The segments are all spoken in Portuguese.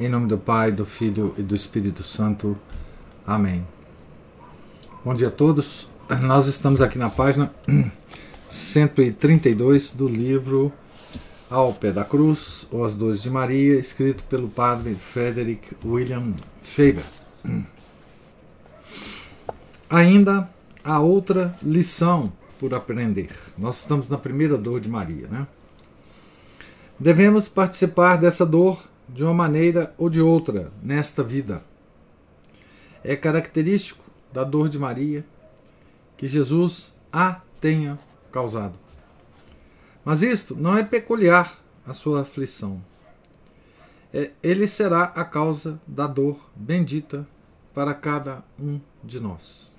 Em nome do Pai, do Filho e do Espírito Santo. Amém. Bom dia a todos. Nós estamos aqui na página 132 do livro Ao Pé da Cruz, ou As Dores de Maria, escrito pelo padre Frederick William Faber. Ainda há outra lição por aprender. Nós estamos na primeira dor de Maria, né? Devemos participar dessa dor de uma maneira ou de outra nesta vida. É característico da dor de Maria que Jesus a tenha causado. Mas isto não é peculiar à sua aflição. É, ele será a causa da dor bendita para cada um de nós.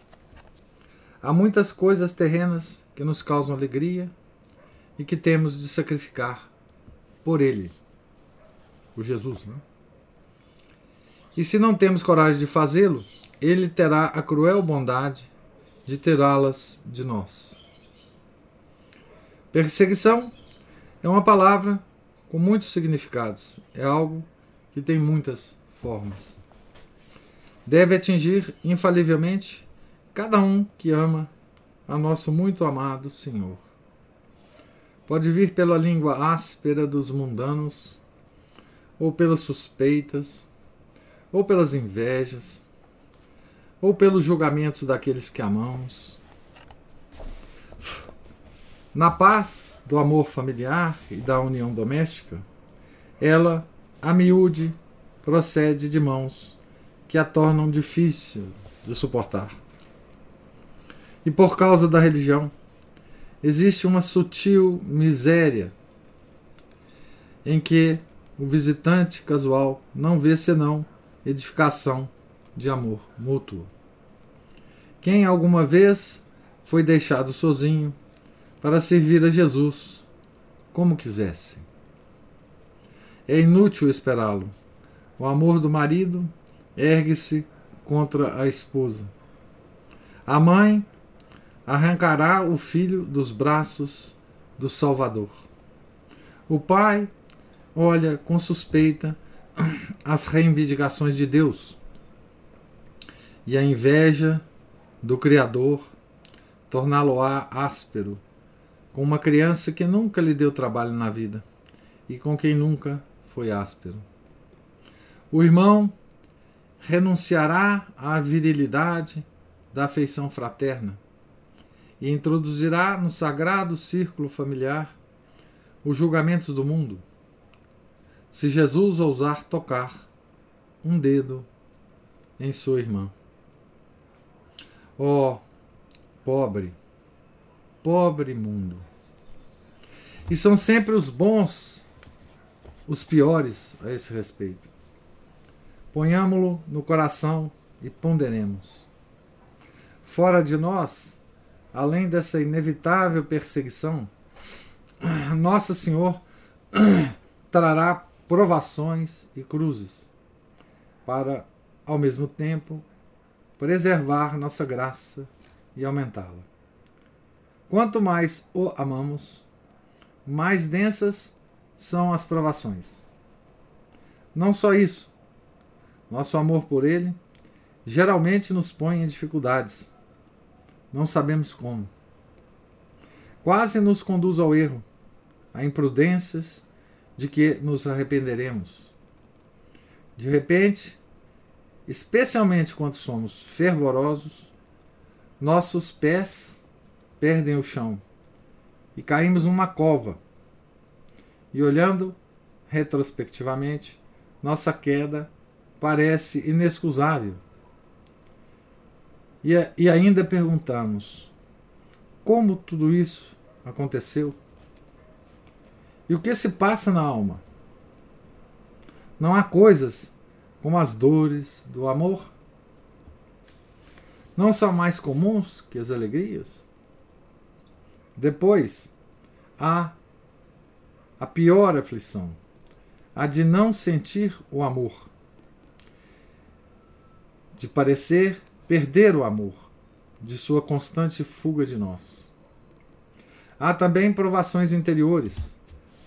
Há muitas coisas terrenas que nos causam alegria e que temos de sacrificar por Ele o Jesus. Né? E se não temos coragem de fazê-lo, ele terá a cruel bondade de tirá-las de nós. Perseguição é uma palavra com muitos significados, é algo que tem muitas formas. Deve atingir infalivelmente cada um que ama a nosso muito amado Senhor. Pode vir pela língua áspera dos mundanos ou pelas suspeitas, ou pelas invejas, ou pelos julgamentos daqueles que amamos. Na paz do amor familiar e da união doméstica, ela, a miúde, procede de mãos que a tornam difícil de suportar. E por causa da religião, existe uma sutil miséria em que o visitante casual não vê senão edificação de amor mútuo. Quem alguma vez foi deixado sozinho para servir a Jesus como quisesse? É inútil esperá-lo. O amor do marido ergue-se contra a esposa. A mãe arrancará o filho dos braços do Salvador. O pai olha com suspeita as reivindicações de Deus e a inveja do Criador torná-lo-á áspero, com uma criança que nunca lhe deu trabalho na vida e com quem nunca foi áspero. O irmão renunciará à virilidade da afeição fraterna e introduzirá no sagrado círculo familiar os julgamentos do mundo se Jesus ousar tocar um dedo em sua irmã. Oh, pobre, pobre mundo. E são sempre os bons os piores a esse respeito. Ponhamo-lo no coração e ponderemos. Fora de nós, além dessa inevitável perseguição, Nossa Senhor trará provações e cruzes, para, ao mesmo tempo, preservar nossa graça e aumentá-la. Quanto mais o amamos, mais densas são as provações. Não só isso, nosso amor por Ele geralmente nos põe em dificuldades. Não sabemos como. Quase nos conduz ao erro, a imprudências de que nos arrependeremos. De repente, especialmente quando somos fervorosos, nossos pés perdem o chão e caímos numa cova. E olhando retrospectivamente, nossa queda parece inexcusável. E, e ainda perguntamos: como tudo isso aconteceu? E o que se passa na alma? Não há coisas como as dores do amor não são mais comuns que as alegrias? Depois, há a pior aflição, a de não sentir o amor, de parecer perder o amor, de sua constante fuga de nós. Há também provações interiores,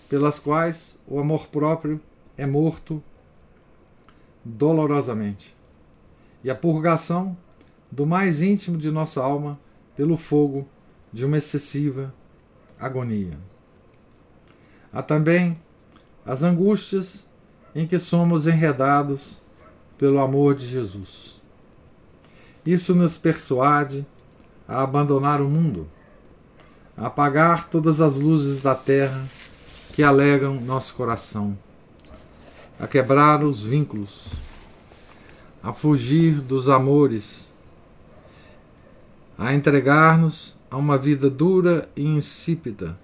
pelas quais o amor próprio é morto dolorosamente, e a purgação do mais íntimo de nossa alma pelo fogo de uma excessiva agonia. Há também as angústias em que somos enredados pelo amor de Jesus. Isso nos persuade a abandonar o mundo, a apagar todas as luzes da terra que alegram nosso coração, a quebrar os vínculos, a fugir dos amores, a entregar-nos a uma vida dura e insípida,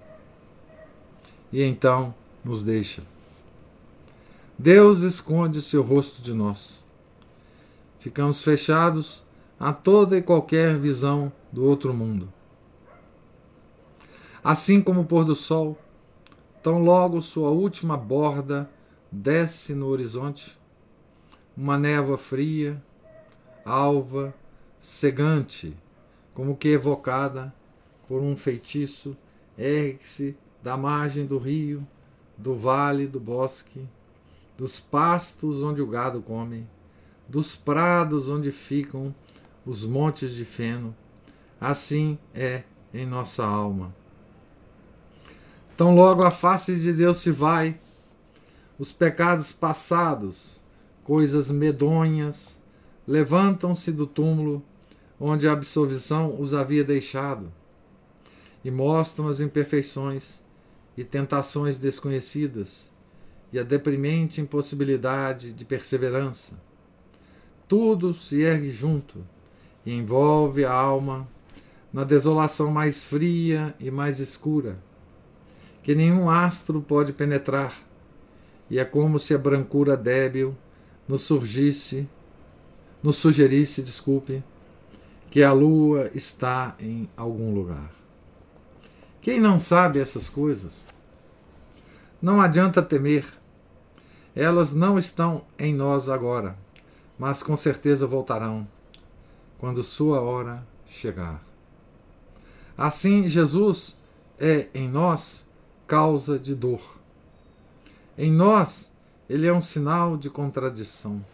e então nos deixa. Deus esconde seu rosto de nós. Ficamos fechados a toda e qualquer visão do outro mundo. Assim como o pôr do sol, tão logo sua última borda desce no horizonte, uma névoa fria, alva, cegante, como que evocada por um feitiço, ergue-se da margem do rio, do vale, do bosque, dos pastos onde o gado come, dos prados onde ficam os montes de feno. Assim é em nossa alma. Tão logo a face de Deus se vai, os pecados passados, coisas medonhas, levantam-se do túmulo onde a absolvição os havia deixado, e mostram as imperfeições e tentações desconhecidas e a deprimente impossibilidade de perseverança. Tudo se ergue junto e envolve a alma na desolação mais fria e mais escura, que nenhum astro pode penetrar, e é como se a brancura débil nos surgisse, nos sugerisse, desculpe, que a lua está em algum lugar. Quem não sabe essas coisas? Não adianta temer. Elas não estão em nós agora, mas com certeza voltarão quando sua hora chegar. Assim, Jesus é em nós causa de dor. Em nós, ele é um sinal de contradição.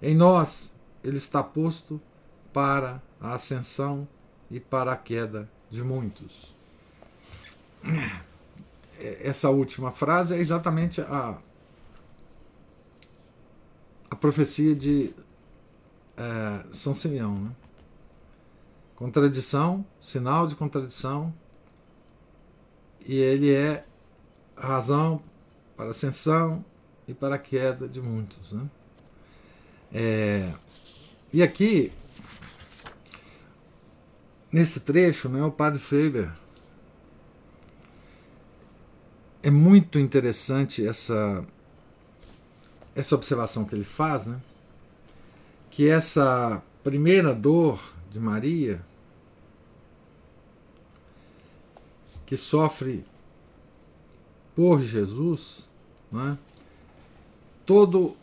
Em nós, ele está posto para a ascensão e para a queda de muitos. Essa última frase é exatamente a, a profecia de é, São Simeão. Né? Contradição, sinal de contradição, e ele é a razão para a ascensão e para a queda de muitos. Né? É, e aqui, nesse trecho, né, o padre Faber é muito interessante essa essa observação que ele faz, né? Que essa primeira dor de Maria que sofre por Jesus, né? todo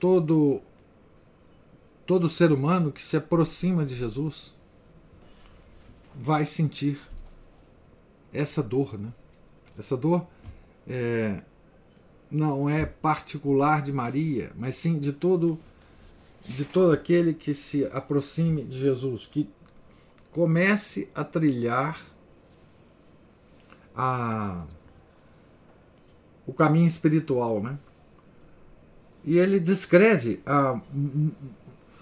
todo todo ser humano que se aproxima de Jesus vai sentir essa dor, né? Essa dor é, não é particular de Maria, mas sim de todo de todo aquele que se aproxime de Jesus, que comece a trilhar a, o caminho espiritual, né? E ele descreve a,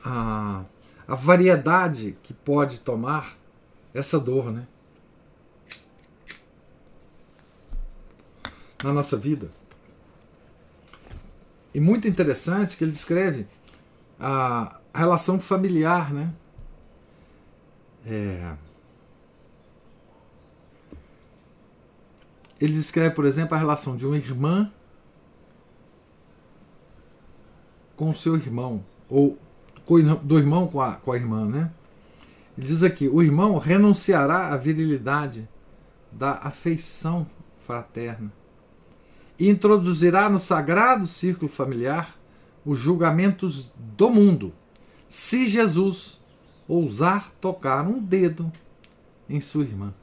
a, a variedade que pode tomar essa dor, né? Na nossa vida. E muito interessante que ele descreve a, relação familiar, né? É, ele descreve, por exemplo, a relação de uma irmã com seu irmão, ou do irmão com a, com a irmã, né? Ele diz aqui: o irmão renunciará à virilidade da afeição fraterna e introduzirá no sagrado círculo familiar os julgamentos do mundo, se Jesus ousar tocar um dedo em sua irmã.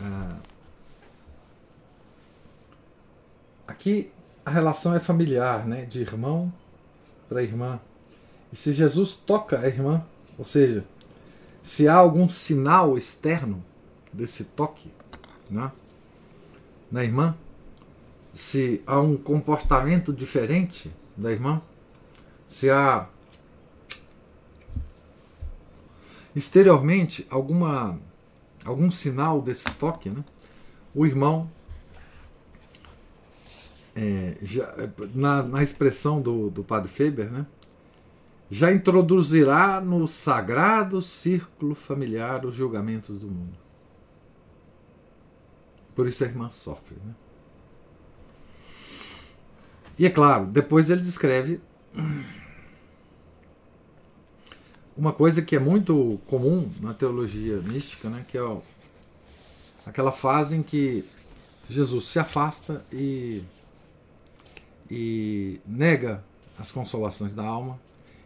Ah, aqui a relação é familiar, né? de irmão para irmã. E se Jesus toca a irmã, ou seja, se há algum sinal externo desse toque né, na irmã, se há um comportamento diferente da irmã, se há exteriormente alguma algum sinal desse toque, né, o irmão é, já, na, na, expressão do, do padre Faber, né, já introduzirá no sagrado círculo familiar os julgamentos do mundo. Por isso a irmã sofre. Né? E é claro, depois ele descreve uma coisa que é muito comum na teologia mística, né, que é aquela fase em que Jesus se afasta e, e nega as consolações da alma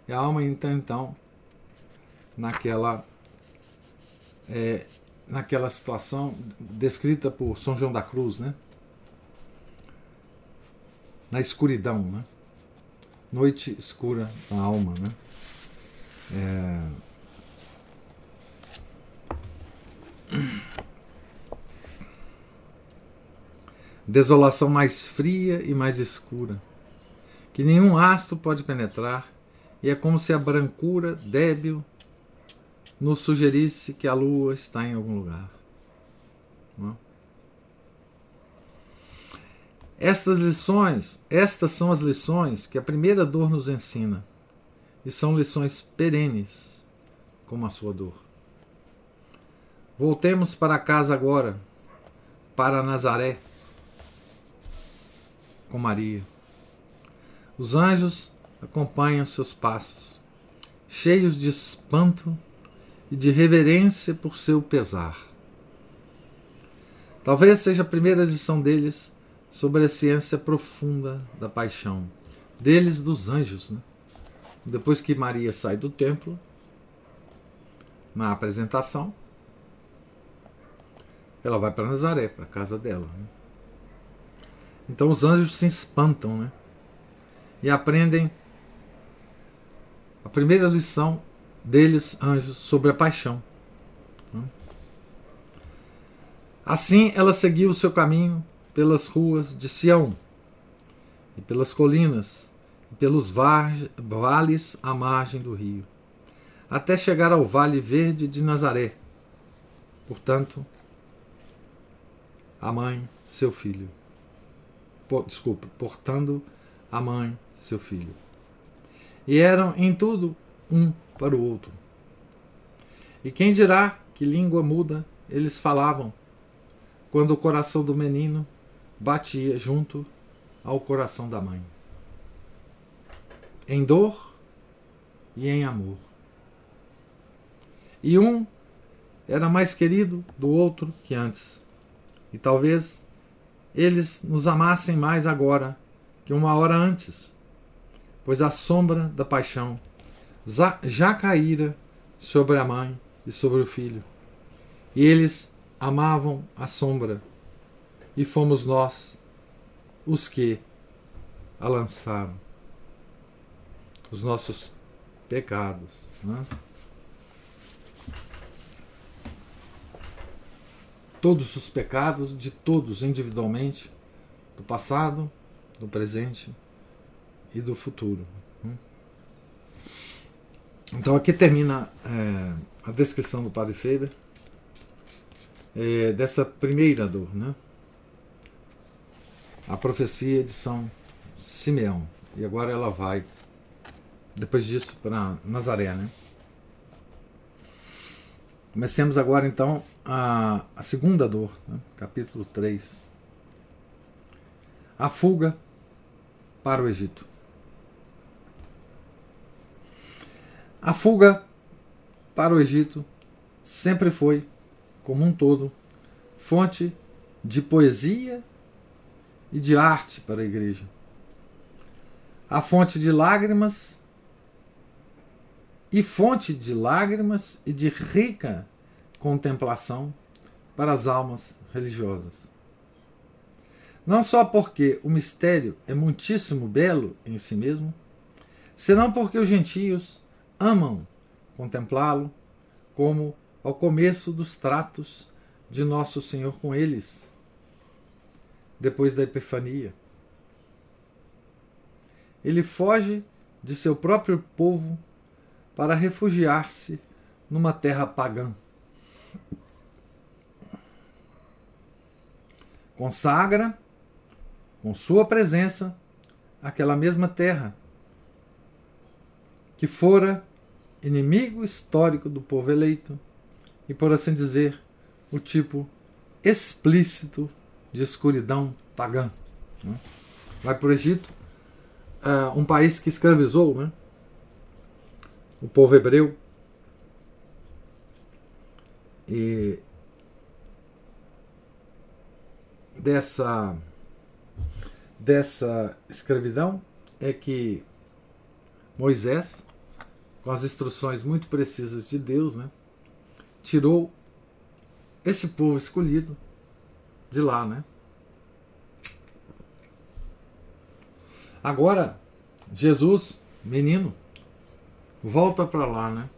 e a alma entra então naquela é, naquela situação descrita por São João da Cruz, né? Na escuridão, né? Noite escura da alma, né? É... Desolação mais fria e mais escura, que nenhum astro pode penetrar e é como se a brancura débil nos sugerisse que a lua está em algum lugar. Não? Estas lições, estas são as lições que a primeira dor nos ensina, e são lições perenes, como a sua dor. Voltemos para casa agora, para Nazaré, com Maria. Os anjos acompanham seus passos, cheios de espanto e de reverência por seu pesar. Talvez seja a primeira lição deles sobre a ciência profunda da paixão, deles dos anjos. Né? Depois que Maria sai do templo, na apresentação, ela vai para Nazaré, para a casa dela. Né? Então os anjos se espantam né? e aprendem a primeira lição deles, anjos, sobre a paixão. Assim ela seguiu o seu caminho pelas ruas de Sião, e pelas colinas, pelos vales à margem do rio, até chegar ao vale verde de Nazaré. Portanto, a mãe, seu filho. Desculpa, portando a mãe, seu filho e eram em tudo um para o outro. E quem dirá que língua muda eles falavam quando o coração do menino batia junto ao coração da mãe, em dor e em amor. E um era mais querido do outro que antes, e talvez eles nos amassem mais agora que uma hora antes pois a sombra da paixão já caíra sobre a mãe e sobre o filho. E eles amavam a sombra, e fomos nós os que a lançaram. Os nossos pecados. Né? Todos os pecados de todos individualmente, do passado, do presente e do futuro. Hum? Então aqui termina é, a descrição do Padre Faber é, dessa primeira dor, né? A profecia de São Simeão. E agora ela vai, depois disso, para Nazaré, né? Comecemos agora então a, a segunda dor, né? capítulo 3. A fuga para o Egito. A fuga para o Egito sempre foi, como um todo, fonte de poesia e de arte para a igreja. A fonte de lágrimas e fonte de lágrimas e de rica contemplação para as almas religiosas. Não só porque o mistério é muitíssimo belo em si mesmo, senão porque os gentios amam contemplá-lo como ao começo dos tratos de Nosso Senhor com eles, depois da Epifania. Ele foge de seu próprio povo para refugiar-se numa terra pagã. Consagra, com sua presença, aquela mesma terra que fora inimigo histórico do povo eleito e, por assim dizer, o tipo explícito de escuridão pagã. Né? Vai para o Egito, uh, um país que escravizou né? O povo hebreu. E dessa, dessa escravidão é que Moisés, com as instruções muito precisas de Deus, né, tirou esse povo escolhido de lá, né? Agora, Jesus, menino, volta para lá, né?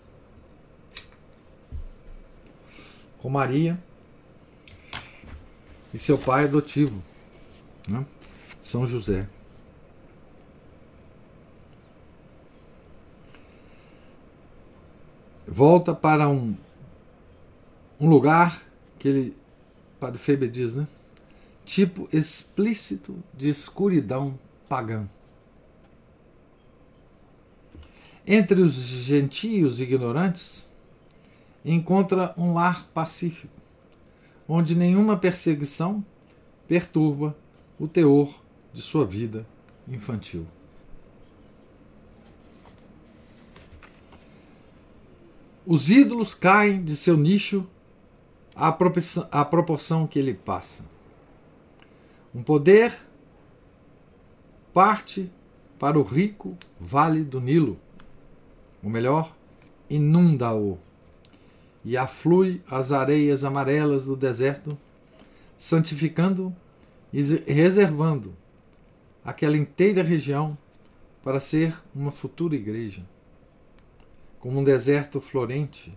Com Maria e seu pai adotivo, né? São José. Volta para um, um lugar que ele, Padre Feber diz, né? Tipo explícito de escuridão pagã. Entre os gentios ignorantes, encontra um lar pacífico, onde nenhuma perseguição perturba o teor de sua vida infantil. Os ídolos caem de seu nicho à proporção, que ele passa. Um poder parte para o rico vale do Nilo, ou melhor, inunda-o e aflui as areias amarelas do deserto, santificando e reservando aquela inteira região para ser uma futura igreja, como um deserto florente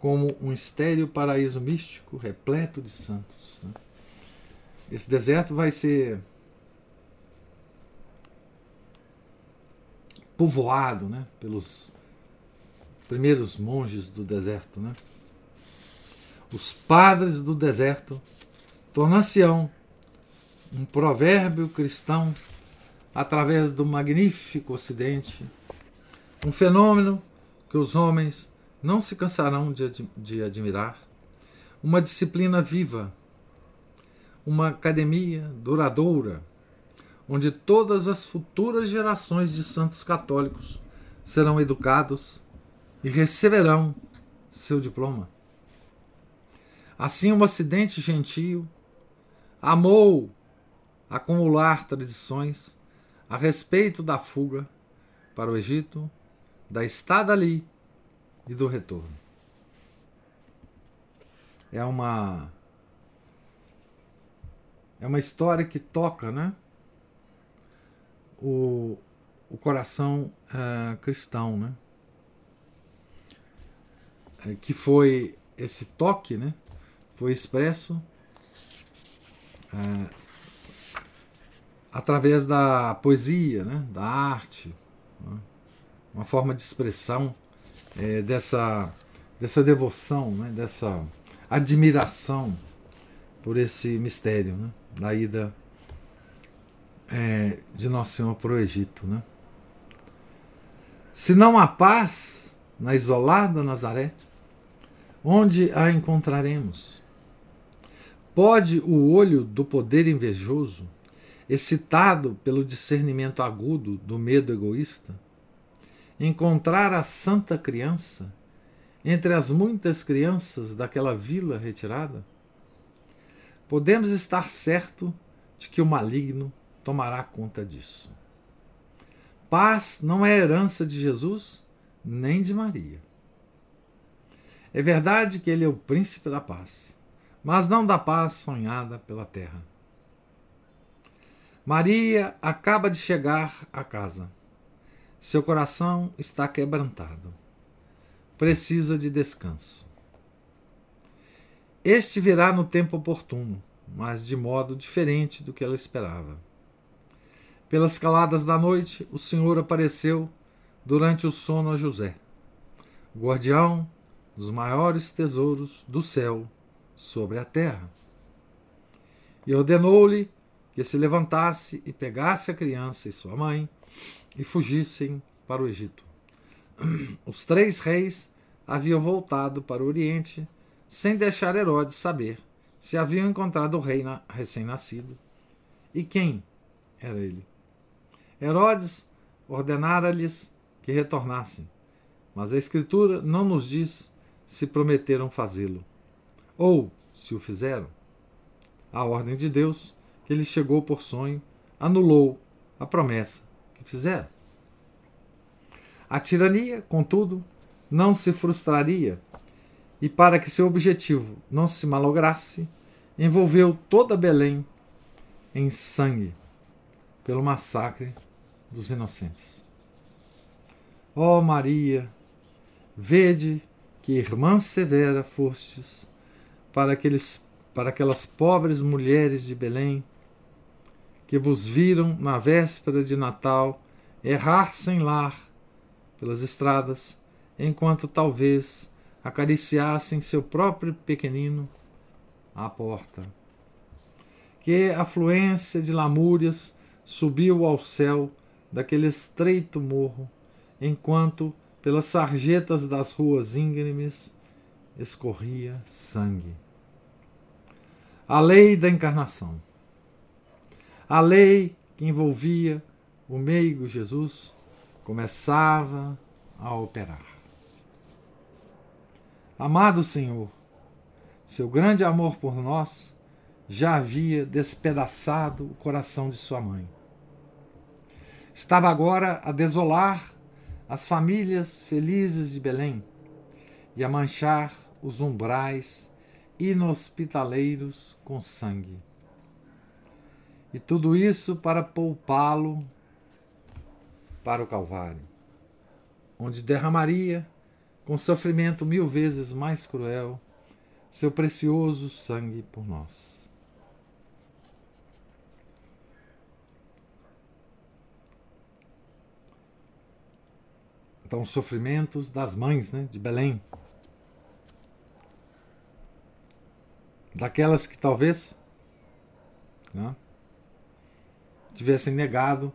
como um estéreo paraíso místico repleto de santos. Né? Esse deserto vai ser povoado né, pelos primeiros monges do deserto. Né? Os padres do deserto tornar-se-ão um provérbio cristão através do magnífico Ocidente, um fenômeno que os homens não se cansarão de, de admirar. Uma disciplina viva, uma academia duradoura, onde todas as futuras gerações de santos católicos serão educados e receberão seu diploma. Assim, o Ocidente gentio amou acumular tradições a respeito da fuga para o Egito, da estada ali e do retorno. É uma é uma história que toca, né? O, o coração uh, cristão, né? É, que foi esse toque, né? Foi expresso uh, através da poesia, né? Da arte, né? uma forma de expressão é, dessa, dessa devoção, né, dessa admiração por esse mistério né, da ida é, de Nosso Senhor para o Egito. Né? Se não há paz na isolada Nazaré, onde a encontraremos? Pode o olho do poder invejoso, excitado pelo discernimento agudo do medo egoísta, encontrar a santa criança entre as muitas crianças daquela vila retirada? Podemos estar certo de que o maligno tomará conta disso. Paz não é herança de Jesus nem de Maria. É verdade que ele é o príncipe da paz, mas não da paz sonhada pela terra. Maria acaba de chegar à casa. Seu coração está quebrantado. Precisa de descanso. Este virá no tempo oportuno, mas de modo diferente do que ela esperava. Pelas caladas da noite, o Senhor apareceu durante o sono a José, guardião dos maiores tesouros do céu sobre a terra. E ordenou-lhe que se levantasse e pegasse a criança e sua mãe e fugissem para o Egito. Os três reis haviam voltado para o Oriente sem deixar Herodes saber se haviam encontrado o rei recém-nascido e quem era ele. Herodes ordenara-lhes que retornassem, mas a Escritura não nos diz se prometeram fazê-lo, ou se o fizeram. A ordem de Deus, que lhes chegou por sonho, anulou a promessa que fizeram. A tirania, contudo, não se frustraria, e para que seu objetivo não se malograsse, envolveu toda Belém em sangue pelo massacre dos inocentes. Ó oh Maria, vede que irmã severa fostes para, aqueles, para aquelas pobres mulheres de Belém que vos viram na véspera de Natal errar sem lar pelas estradas, enquanto talvez acariciassem seu próprio pequenino à porta. Que afluência de lamúrias subiu ao céu daquele estreito morro, enquanto pelas sarjetas das ruas íngremes escorria sangue. A lei da encarnação. A lei que envolvia o meigo Jesus começava a operar. Amado Senhor, seu grande amor por nós já havia despedaçado o coração de sua mãe. Estava agora a desolar as famílias felizes de Belém e a manchar os umbrais inhospitaleiros com sangue. E tudo isso para poupá-lo para o Calvário, onde derramaria, com sofrimento mil vezes mais cruel, seu precioso sangue por nós. Então, os sofrimentos das mães né, de Belém. Daquelas que talvez né, tivessem negado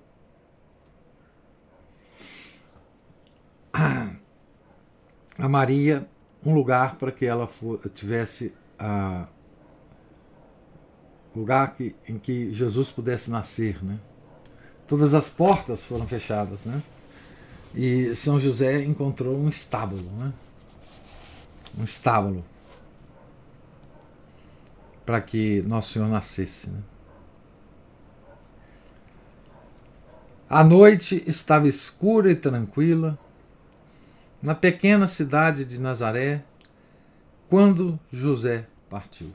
a Maria um lugar para que ela for, tivesse a lugar que, em que Jesus pudesse nascer, né? Todas as portas foram fechadas, né? E São José encontrou um estábulo, né? um estábulo para que Nosso Senhor nascesse. Né? A noite estava escura e tranquila na pequena cidade de Nazaré quando José partiu.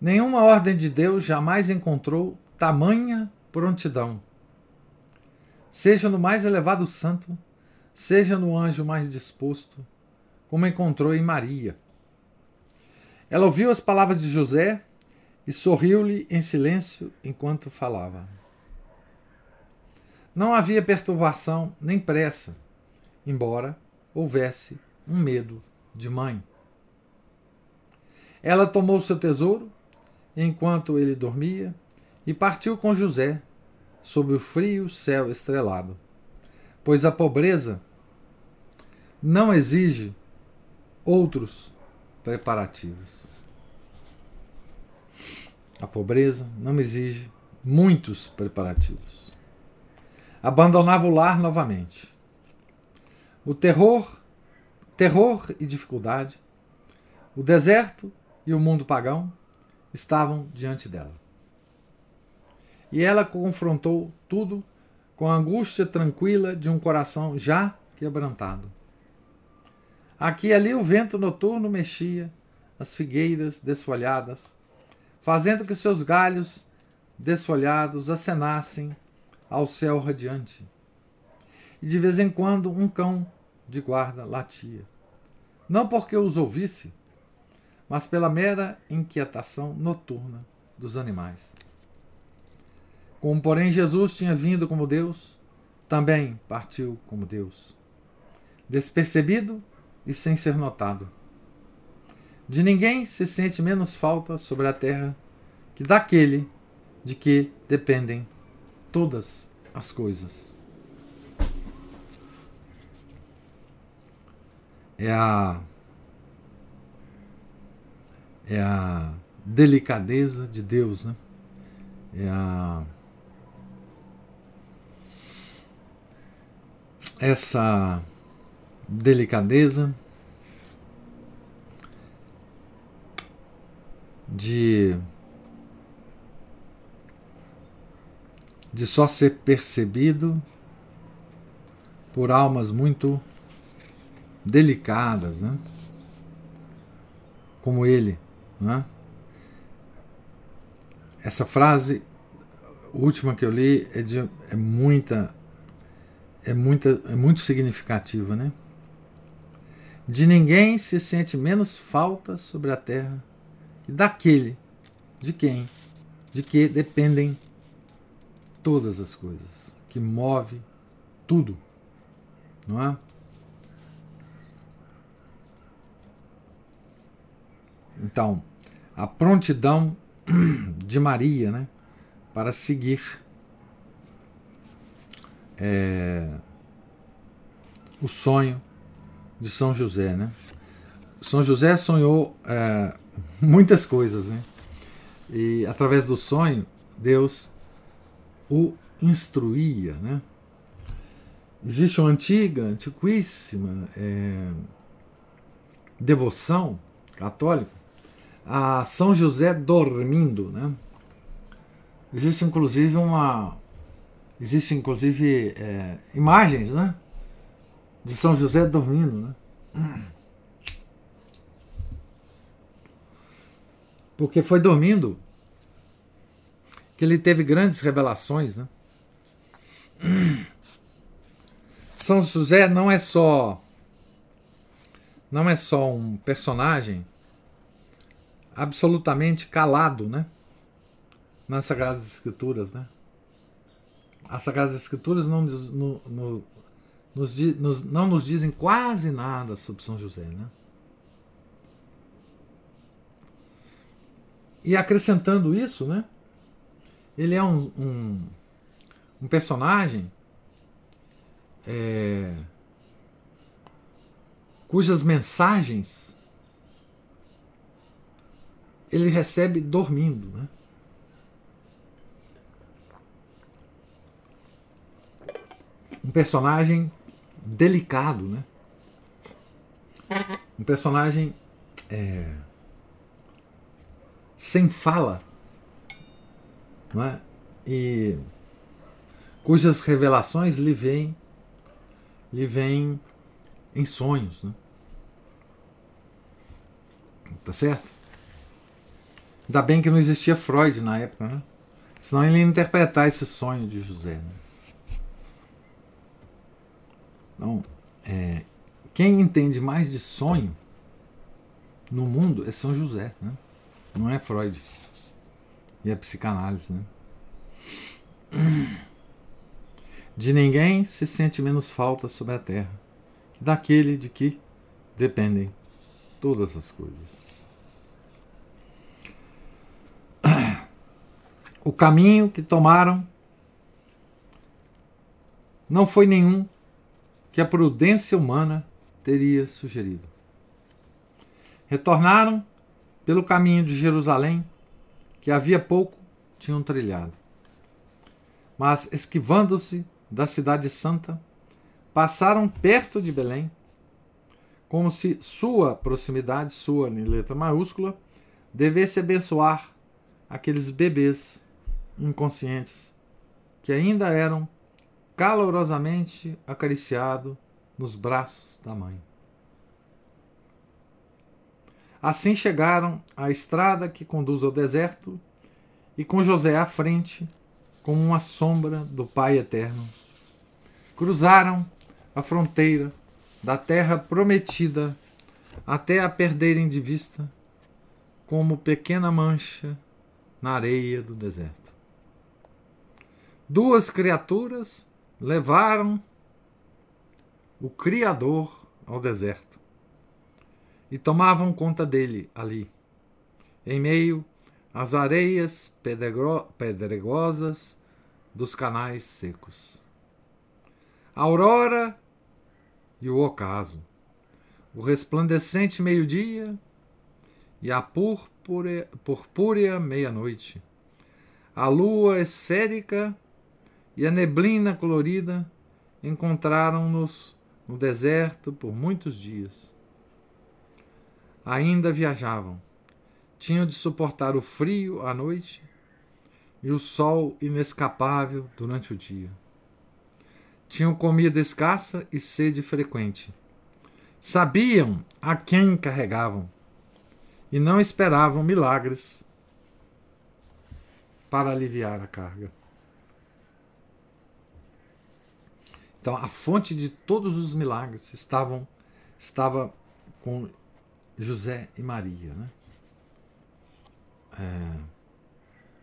Nenhuma ordem de Deus jamais encontrou tamanha prontidão seja no mais elevado santo, seja no anjo mais disposto, como encontrou em Maria. Ela ouviu as palavras de José e sorriu-lhe em silêncio enquanto falava. Não havia perturbação nem pressa, embora houvesse um medo de mãe. Ela tomou seu tesouro enquanto ele dormia e partiu com José sob o frio céu estrelado. Pois a pobreza não exige outros preparativos. A pobreza não exige muitos preparativos. abandonava o lar novamente. O terror, terror e dificuldade, o deserto e o mundo pagão estavam diante dela. E ela confrontou tudo com a angústia tranquila de um coração já quebrantado. Aqui e ali o vento noturno mexia as figueiras desfolhadas, fazendo que seus galhos desfolhados acenassem ao céu radiante. E de vez em quando um cão de guarda latia. Não porque os ouvisse, mas pela mera inquietação noturna dos animais. Como, porém, Jesus tinha vindo como Deus, também partiu como Deus, despercebido e sem ser notado. De ninguém se sente menos falta sobre a terra que daquele de que dependem todas as coisas. É a é a delicadeza de Deus, né? É a essa delicadeza de de só ser percebido por almas muito delicadas, né? Como ele, né? Essa frase última que eu li é de é muita é muita é muito significativa, né? De ninguém se sente menos falta sobre a terra que daquele de quem de que dependem todas as coisas, que move tudo, não é? Então, a prontidão de Maria, né, para seguir é, o sonho de São José, né? São José sonhou é, muitas coisas, né? E através do sonho, Deus o instruía. Né? Existe uma antiga, antiquíssima é, devoção católica a São José dormindo. Né? Existe inclusive uma. Existe inclusive é, imagens né? de São José dormindo. Né? Porque foi dormindo que ele teve grandes revelações, né? São José não é só não é só um personagem absolutamente calado, né? Nas Sagradas Escrituras, né? As Sagradas Escrituras não nos, no, no, nos, nos, não nos dizem quase nada sobre São José, né? E acrescentando isso, né? Ele é um, um, um personagem é, cujas mensagens ele recebe dormindo. Né? Um personagem delicado, né? um personagem é, sem fala não é? e cujas revelações lhe vêm lhe vêm em sonhos. Né? Tá certo? Ainda bem que não existia Freud na época, né? Senão ele ia interpretar esse sonho de José. Né? Então, é, quem entende mais de sonho no mundo é São José, né? não é Freud e a psicanálise. Né? De ninguém se sente menos falta sobre a terra que daquele de que dependem todas as coisas. O caminho que tomaram não foi nenhum que a prudência humana teria sugerido. Retornaram pelo caminho de Jerusalém que havia pouco tinham trilhado. Mas, esquivando-se da Cidade Santa passaram perto de Belém, como se sua proximidade, sua em letra maiúscula, devesse abençoar aqueles bebês inconscientes que ainda eram calorosamente acariciados nos braços da mãe. Assim chegaram à estrada que conduz ao deserto e com José à frente, como uma sombra do Pai eterno. Cruzaram a fronteira da terra prometida até a perderem de vista, como pequena mancha na areia do deserto. Duas criaturas levaram o Criador ao deserto e tomavam conta dele ali, em meio às areias pedregosas dos canais secos. A aurora e o ocaso, o resplandecente meio-dia e a purpúrea, meia-noite, a lua esférica e a neblina colorida encontraram-nos no deserto por muitos dias. Ainda viajavam, tinham de suportar o frio à noite e o sol inescapável durante o dia. Tinham comida escassa e sede frequente. Sabiam a quem carregavam e não esperavam milagres para aliviar a carga. Então, a fonte de todos os milagres estavam estava com José e Maria, né? É,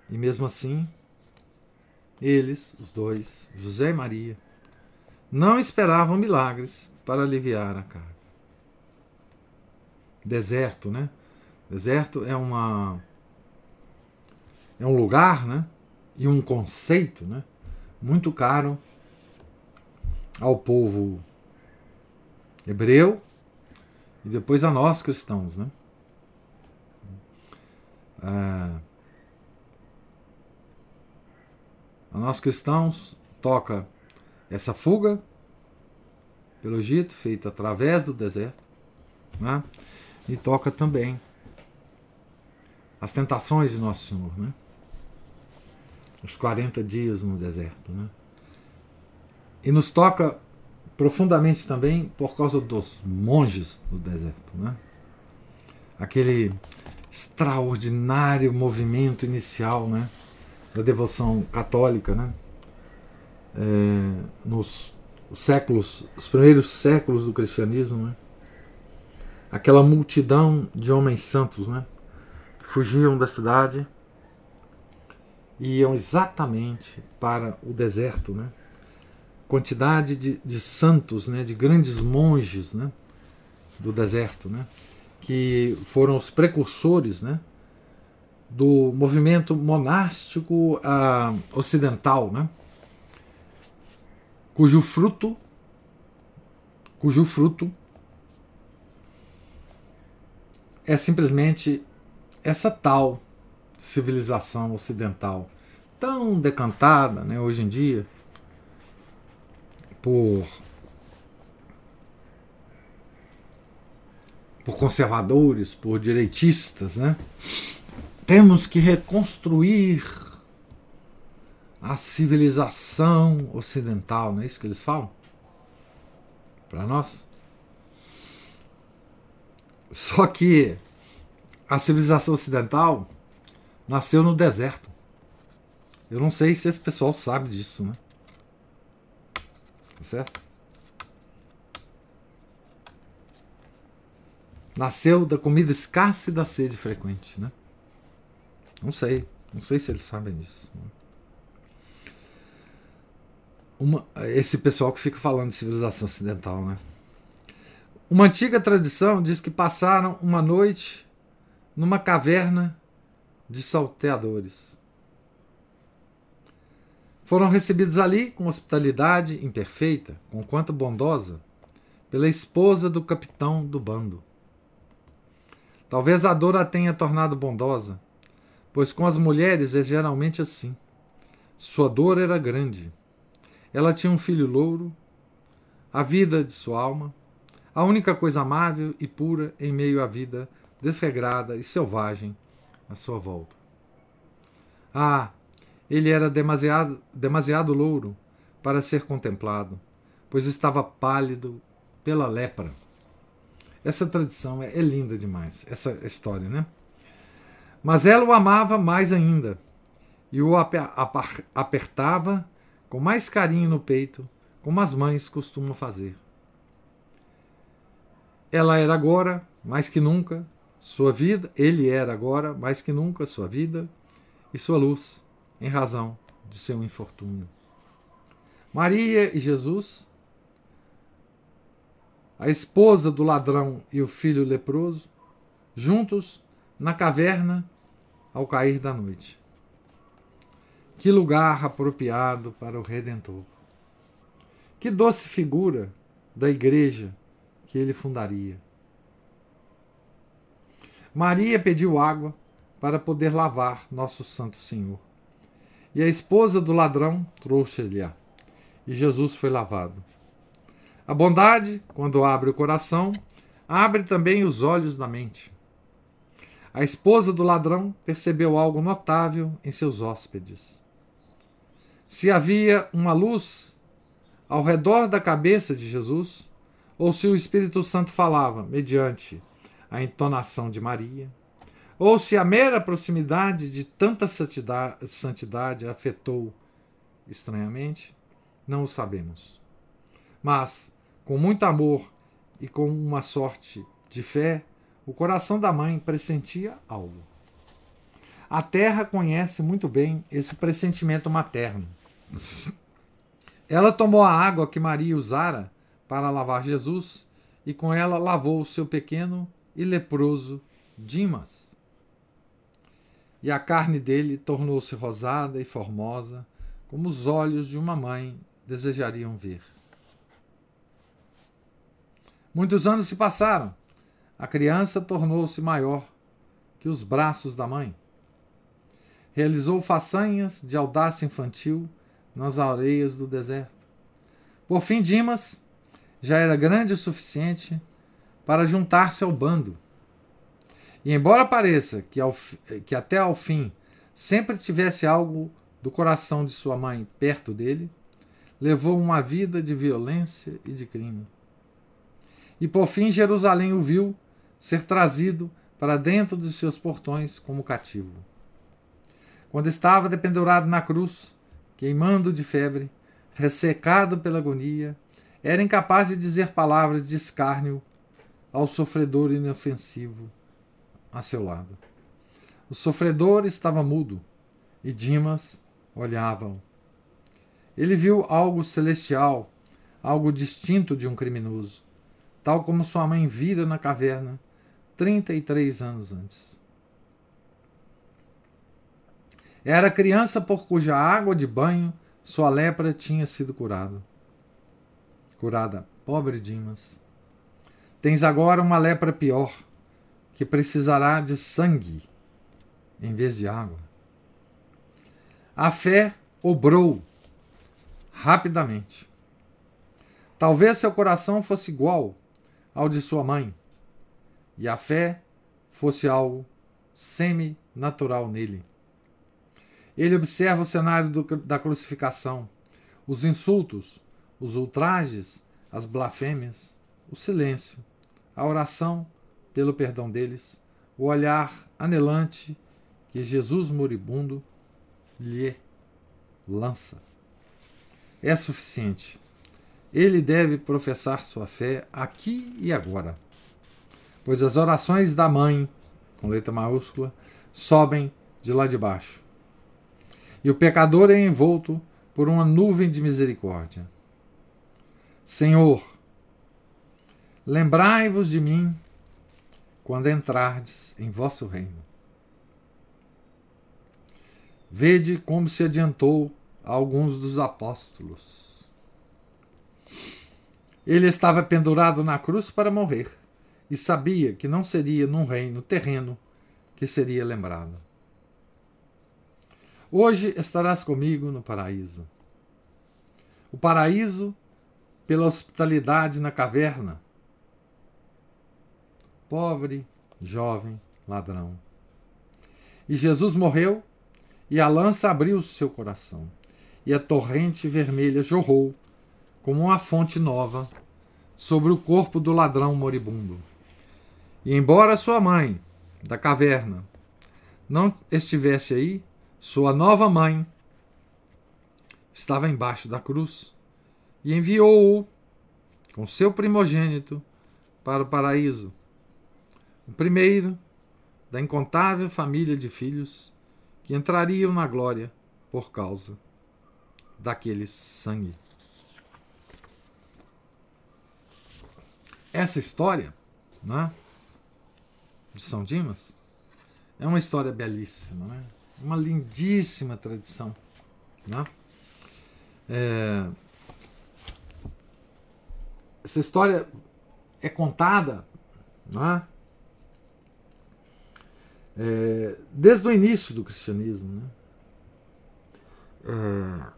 e mesmo assim, eles, os dois, José e Maria, não esperavam milagres para aliviar a carga. Deserto, né? Deserto é uma é um lugar, né? E um conceito, né? Muito caro ao povo hebreu e depois a nós cristãos, né? Ah, a nós cristãos toca essa fuga pelo Egito, feita através do deserto, né? e toca também as tentações de Nosso Senhor, né? os 40 dias no deserto. Né? E nos toca profundamente também por causa dos monges do deserto. Né? Aquele extraordinário movimento inicial né? da devoção católica, né? É, nos séculos, os primeiros séculos do cristianismo, né? aquela multidão de homens santos né? que fugiam da cidade e iam exatamente para o deserto. Né? Quantidade de, de santos, né, de grandes monges né, do deserto, né, que foram os precursores né, do movimento monástico uh, ocidental, né, cujo fruto, cujo fruto é simplesmente essa tal civilização ocidental tão decantada né, hoje em dia por por conservadores, por direitistas, né? Temos que reconstruir a civilização ocidental, não é isso que eles falam? Para nós. Só que a civilização ocidental nasceu no deserto. Eu não sei se esse pessoal sabe disso, né? Certo? Nasceu da comida escassa e da sede frequente, né? Não sei, não sei se eles sabem disso. Né? Uma, esse pessoal que fica falando de civilização ocidental, né? Uma antiga tradição diz que passaram uma noite numa caverna de salteadores. Foram recebidos ali com hospitalidade imperfeita, com quanto bondosa, pela esposa do capitão do bando. Talvez a dor a tenha tornado bondosa, pois com as mulheres é geralmente assim. Sua dor era grande. Ela tinha um filho louro, a vida de sua alma, a única coisa amável e pura em meio à vida desregrada e selvagem à sua volta. Ah, ele era demasiado, demasiado louro para ser contemplado, pois estava pálido pela lepra. Essa tradição é, é linda demais, essa história, né? Mas ela o amava mais ainda e o apertava com mais carinho no peito, como as mães costumam fazer. Ela era agora, mais que nunca, sua vida, ele era agora, mais que nunca, sua vida e sua luz, em razão de seu infortúnio. Maria e Jesus, a esposa do ladrão e o filho leproso, juntos na caverna ao cair da noite. Que lugar apropriado para o Redentor. Que doce figura da igreja que ele fundaria. Maria pediu água para poder lavar nosso Santo Senhor. E a esposa do ladrão trouxe-lhe. E Jesus foi lavado. A bondade, quando abre o coração, abre também os olhos da mente. A esposa do ladrão percebeu algo notável em seus hóspedes. Se havia uma luz ao redor da cabeça de Jesus, ou se o Espírito Santo falava mediante a entonação de Maria, ou se a mera proximidade de tanta santidade, afetou estranhamente, não o sabemos. Mas, com muito amor e com uma sorte de fé, o coração da mãe pressentia algo. A terra conhece muito bem esse pressentimento materno. Ela tomou a água que Maria usara para lavar Jesus e com ela lavou o seu pequeno e leproso Dimas. E a carne dele tornou-se rosada e formosa, como os olhos de uma mãe desejariam ver. Muitos anos se passaram. A criança tornou-se maior que os braços da mãe. Realizou façanhas de audácia infantil nas areias do deserto. Por fim, Dimas já era grande o suficiente para juntar-se ao bando. E embora pareça que, ao, que até ao fim sempre tivesse algo do coração de sua mãe perto dele, levou uma vida de violência e de crime. E por fim Jerusalém o viu ser trazido para dentro dos seus portões como cativo. Quando estava dependurado na cruz, queimando de febre, ressecado pela agonia, era incapaz de dizer palavras de escárnio ao sofredor inofensivo a seu lado. O sofredor estava mudo e Dimas olhava-o. Ele viu algo celestial, algo distinto de um criminoso, tal como sua mãe vira na caverna 33 anos antes. Era criança por cuja água de banho sua lepra tinha sido curado. Curada, pobre Dimas. Tens agora uma lepra pior, que precisará de sangue em vez de água. A fé obrou rapidamente. Talvez seu coração fosse igual ao de sua mãe, e a fé fosse algo semi-natural nele. Ele observa o cenário do, da crucificação, os insultos, os ultrajes, as blasfêmias, o silêncio, a oração pelo perdão deles, o olhar anelante que Jesus moribundo lhe lança. É suficiente. Ele deve professar sua fé aqui e agora, pois as orações da mãe, com letra maiúscula, sobem de lá de baixo e o pecador é envolto por uma nuvem de misericórdia. Senhor, lembrai-vos de mim quando entrardes em vosso reino. Vede como se adiantou a alguns dos apóstolos. Ele estava pendurado na cruz para morrer e sabia que não seria num reino terreno que seria lembrado. Hoje estarás comigo no paraíso. o paraíso pela hospitalidade na caverna. Pobre, jovem, ladrão. E Jesus morreu, e a lança abriu seu coração, e a torrente vermelha jorrou, como uma fonte nova, sobre o corpo do ladrão moribundo. E embora sua mãe, da caverna, não estivesse aí, sua nova mãe estava embaixo da cruz e enviou-o com seu primogênito para o paraíso. O primeiro da incontável família de filhos que entrariam na glória por causa daquele sangue. Essa história, né, de São Dimas, é uma história belíssima, né? uma lindíssima tradição. Né? É... Essa história é contada né? É... desde o início do cristianismo. Né? É...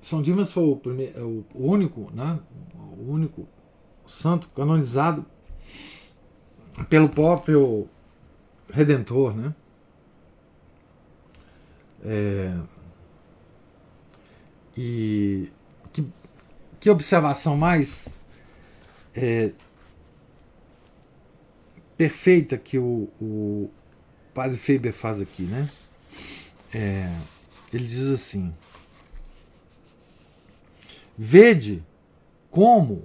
São Dimas foi o, primeiro, o único, né? o único santo canonizado pelo próprio Redentor, né? É, e que, que observação mais é, perfeita que o, o padre Faber faz aqui, né? É, ele diz assim: Vede como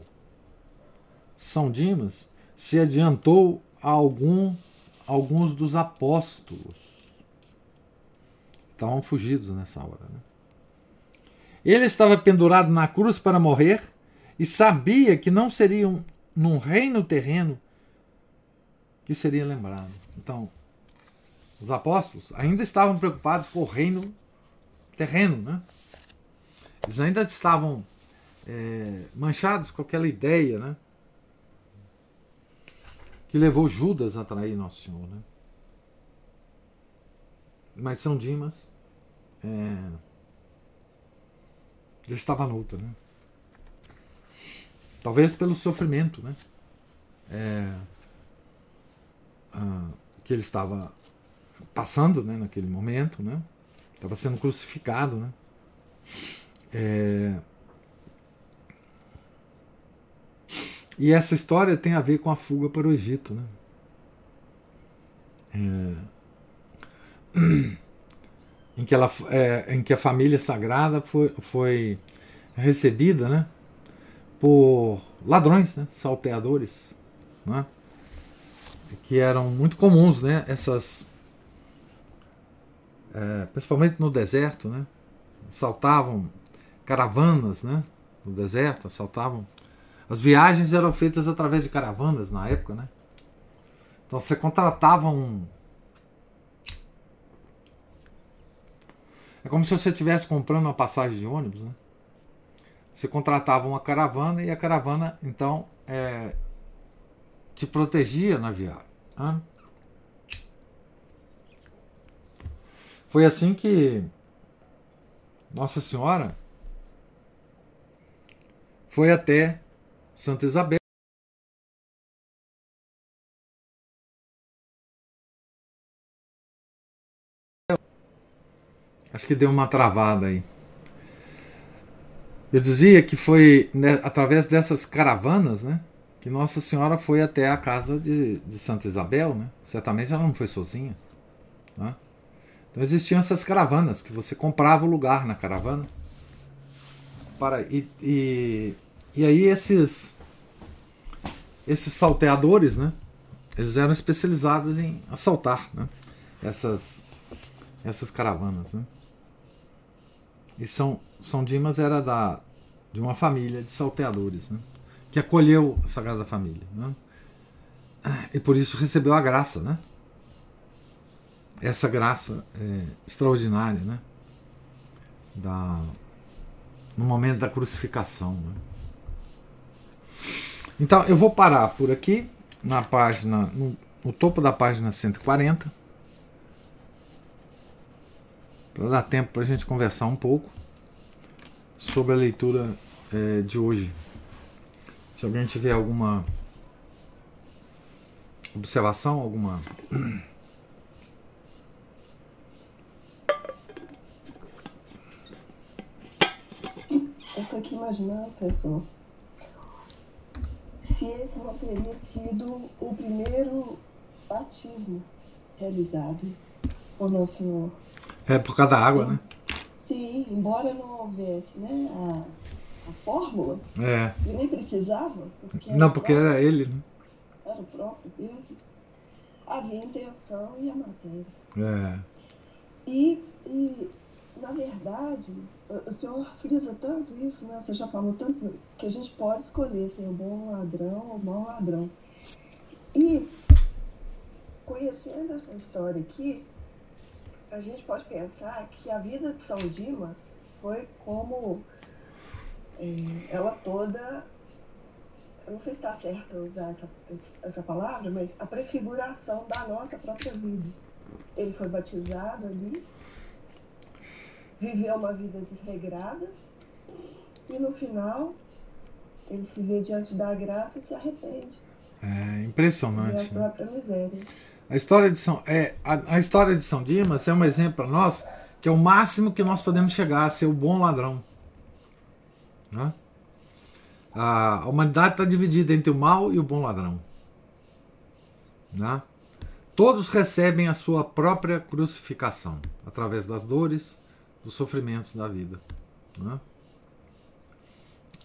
São Dimas se adiantou a algum, alguns dos apóstolos. Estavam fugidos nessa hora. Né? Ele estava pendurado na cruz para morrer e sabia que não seria um, num reino terreno que seria lembrado. Então, os apóstolos ainda estavam preocupados com o reino terreno, né? Eles ainda estavam é, manchados com aquela ideia, né? que levou Judas a trair Nosso Senhor. Né? Mas São Dimas é, já estava noutra. Né? Talvez pelo sofrimento né? É, ah, que ele estava passando né, naquele momento. Né? Estava sendo crucificado. Né? É, E essa história tem a ver com a fuga para o Egito. Né? É, em, que ela, é, em que a família sagrada foi, foi recebida né, por ladrões, né, salteadores, né, que eram muito comuns, né, essas, é, principalmente no deserto, né, saltavam caravanas né, no deserto, assaltavam as viagens eram feitas através de caravanas na época, né? Então você contratava um. É como se você estivesse comprando uma passagem de ônibus, né? Você contratava uma caravana e a caravana, então, é, te protegia na viagem. Foi assim que Nossa Senhora foi até Santa Isabel. Acho que deu uma travada aí. Eu dizia que foi né, através dessas caravanas, né, que Nossa Senhora foi até a casa de, de Santa Isabel, né? Certamente ela não foi sozinha, né? Então existiam essas caravanas que você comprava o lugar na caravana para e, e e aí esses esses salteadores, né? Eles eram especializados em assaltar, né? Essas essas caravanas, né? E São São Dimas era da de uma família de salteadores, né? Que acolheu a Sagrada Família, né? E por isso recebeu a graça, né? Essa graça é, extraordinária, né? Da no momento da crucificação, né? Então eu vou parar por aqui, na página, no, no topo da página 140, para dar tempo para a gente conversar um pouco. sobre a leitura é, de hoje. Se alguém tiver alguma observação, alguma. Eu estou aqui imaginando, pessoal, se esse não teria sido o primeiro batismo realizado por Nosso Senhor. É por causa da água, né? Sim, embora não houvesse né, a, a fórmula, É. e nem precisava, porque Não, porque próprio- era ele, né? era o próprio Deus, havia intenção e a matéria. É. E, e na verdade, o- senhor frisa tanto isso, né? Você já falou tanto que a gente pode escolher ser um bom ladrão ou mau ladrão. E conhecendo essa história aqui, a gente pode pensar que a vida de São Dimas foi como é, ela toda. Eu não sei se está certo usar essa, essa palavra, mas a prefiguração da nossa própria vida. Ele foi batizado ali, viveu uma vida desregrada e no final ele se vê diante da graça e se arrepende. É Vê a impressionante. né? própria miséria. A história de São, é, a, a história de São Dimas é um exemplo para nós que é o máximo que nós podemos chegar a ser o bom ladrão. Né? A, humanidade está dividida entre o mal e o bom ladrão. Né? Todos recebem a sua própria crucificação através das dores, dos sofrimentos da vida. Né?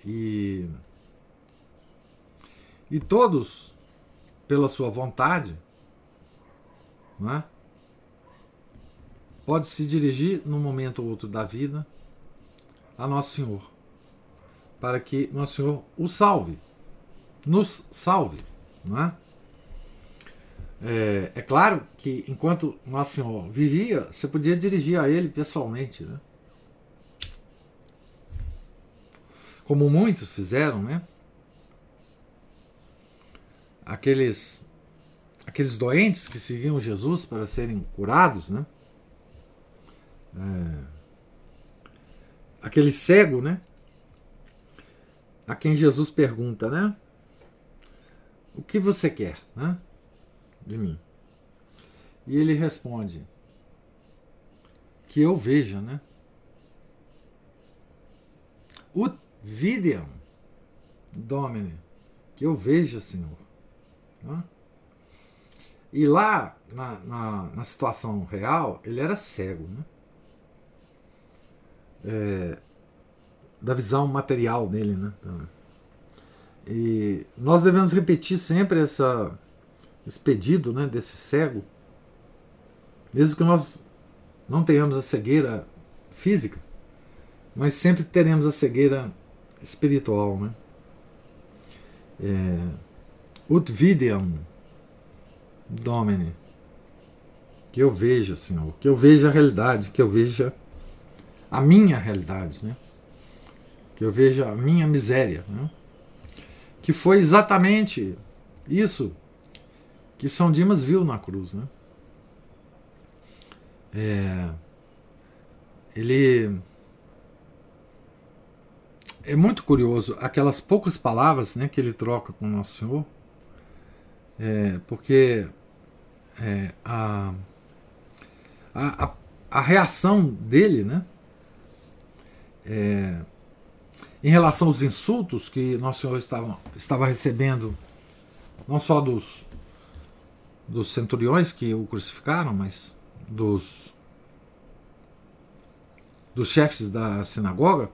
E, e todos, pela sua vontade, né? pode se dirigir num momento ou outro da vida a Nosso Senhor, para que Nosso Senhor o salve, nos salve. Não é? É, é claro que enquanto Nosso Senhor vivia, você podia dirigir a Ele pessoalmente, né? como muitos fizeram, né? Aqueles aqueles doentes que seguiam Jesus para serem curados, né? É, aquele cego, né? A quem Jesus pergunta, né? O que você quer, né? De mim. E ele responde que eu veja, né? Ut videam domine, que eu veja, Senhor. Né? E lá, na, na, na situação real, ele era cego, né? É, da visão material dele, né? E nós devemos repetir sempre essa, esse pedido né, desse cego, mesmo que nós não tenhamos a cegueira física, mas sempre teremos a cegueira espiritual, né? É, ut videam Domine. Que eu veja, Senhor. Que eu veja a realidade. Que eu veja a minha realidade, né? Que eu veja a minha miséria, né? Que foi exatamente isso que São Dimas viu na cruz, né? É, ele é muito curioso aquelas poucas palavras né, que ele troca com Nosso Senhor, é, porque é, a, a, a, a, reação dele, né, é, em relação aos insultos que Nosso Senhor estava, estava recebendo, não só dos, dos centuriões que o crucificaram, mas dos, dos chefes da sinagoga,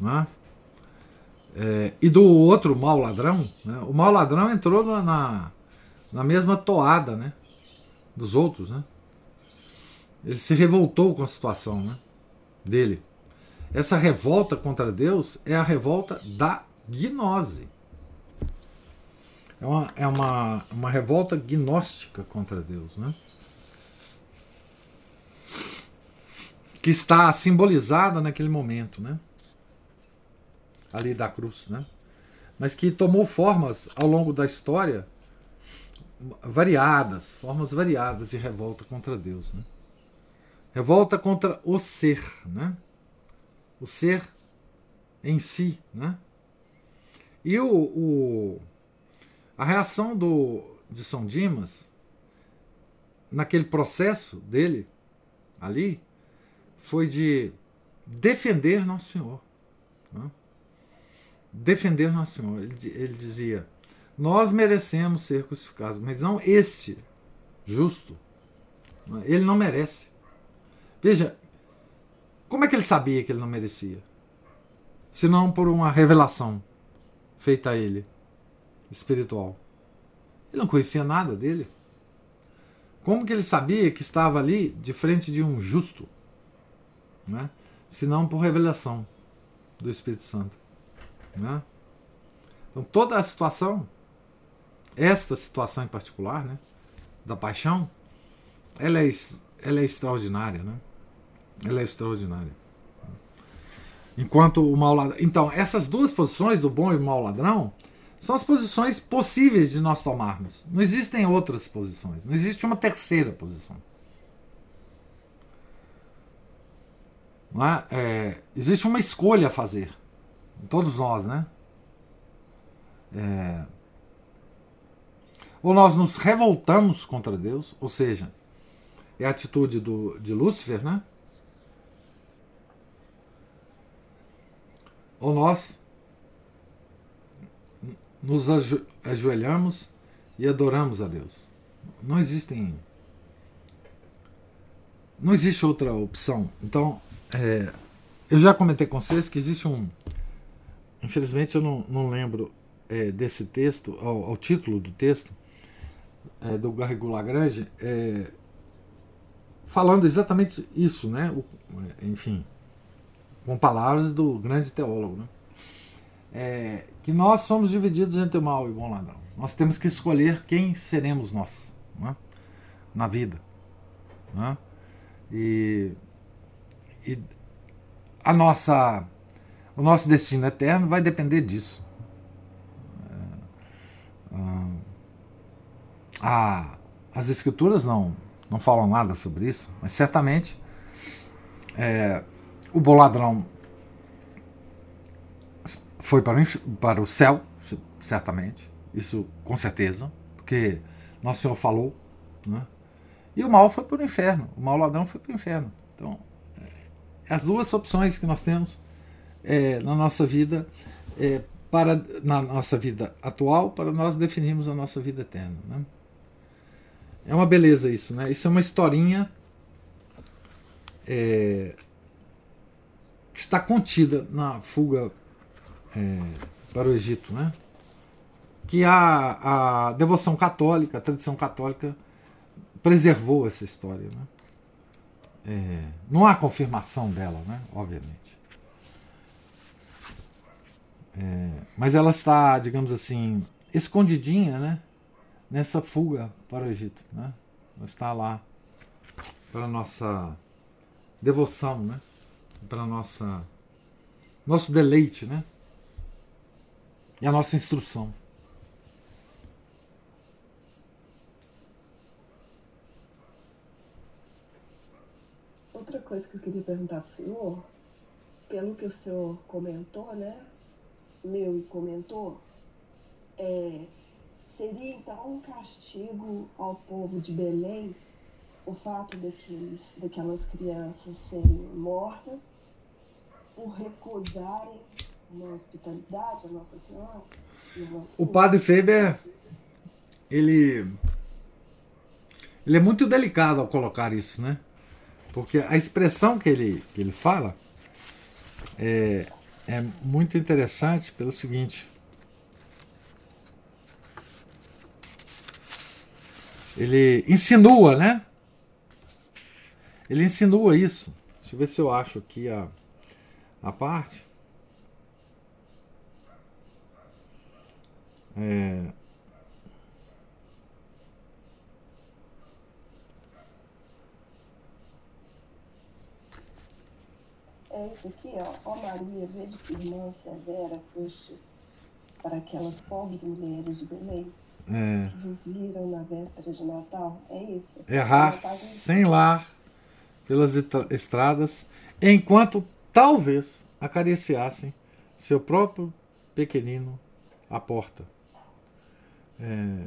né? É, e do outro mau ladrão, né? o mau ladrão entrou na, na mesma toada né? dos outros. Né? Ele se revoltou com a situação né? dele. Essa revolta contra Deus é a revolta da gnose. É uma, é uma, uma revolta gnóstica contra Deus. Né? Que está simbolizada naquele momento. Né? ali da cruz, né? Mas que tomou formas ao longo da história variadas, formas variadas de revolta contra Deus, né? Revolta contra o ser, né? O ser em si, né? E o, o a reação do, de São Dimas naquele processo dele ali foi de defender Nosso Senhor. Né? Defender Nosso Senhor. Ele, ele dizia: Nós merecemos ser crucificados, mas não este justo. Né? Ele não merece. Veja, como é que ele sabia que ele não merecia? Senão por uma revelação feita a ele, espiritual. Ele não conhecia nada dele. Como que ele sabia que estava ali de frente de um justo? Né? Senão por revelação do Espírito Santo. Né? Então toda a situação, esta situação em particular, né, da paixão, ela é, ela é extraordinária. Né? Ela é extraordinária. Enquanto o mau ladrão. Então, essas duas posições do bom e do mau ladrão são as posições possíveis de nós tomarmos. Não existem outras posições. Não existe uma terceira posição. É? É, existe uma escolha a fazer. Todos nós, né? É, ou nós nos revoltamos contra Deus, ou seja, é a atitude do, de Lúcifer, né? Ou nós nos ajo ajoelhamos e adoramos a Deus. Não existem. Não existe outra opção. Então, é, eu já comentei com vocês que existe um. Infelizmente eu não, não lembro é, desse texto, ao, ao, título do texto, é, do Garrigou Lagrange, é, falando exatamente isso, né? O, enfim, com palavras do grande teólogo, né? É, que nós somos divididos entre o mal e o bom ladrão. Nós temos que escolher quem seremos nós né? na vida. Né? E, e a nossa, o nosso destino eterno vai depender disso. É, ah, as escrituras não, não falam nada sobre isso, mas certamente é, o bom ladrão foi para o, para o céu, certamente, isso com certeza, porque Nosso Senhor falou, né? e o mal foi para o inferno, o mau ladrão foi para o inferno. Então, é, as duas opções que nós temos é, na nossa vida, é, para na nossa vida atual, para nós definirmos a nossa vida eterna. Né? É uma beleza isso, né? Isso é uma historinha é, que está contida na fuga é, para o Egito, né? Que a, a devoção católica, a tradição católica preservou essa história, né? É, não há confirmação dela, né? Obviamente. É, mas ela está, digamos assim, escondidinha, né? Nessa fuga para o Egito, né? Ela está lá para a nossa devoção, né? Para nossa nosso deleite, né? E a nossa instrução. Outra coisa que eu queria perguntar para o senhor, pelo que o senhor comentou, né? Leu e comentou, é, seria então um castigo ao povo de Belém o fato daqueles, daquelas crianças serem mortas por recusarem uma hospitalidade a Nossa Senhora? O padre Feber, ele, ele é muito delicado ao colocar isso, né? Porque a expressão que ele, que ele fala é, é muito interessante pelo seguinte. Ele insinua, né? Ele insinua isso. Deixa eu ver se eu acho aqui a, a parte. É, É isso aqui, ó. Ó Maria, vede que irmã severa fostes para aquelas pobres mulheres de Belém é. que vos viram na véspera de Natal. É isso. Errar sem lar pelas estradas, enquanto talvez acariciassem seu próprio pequenino à porta. É,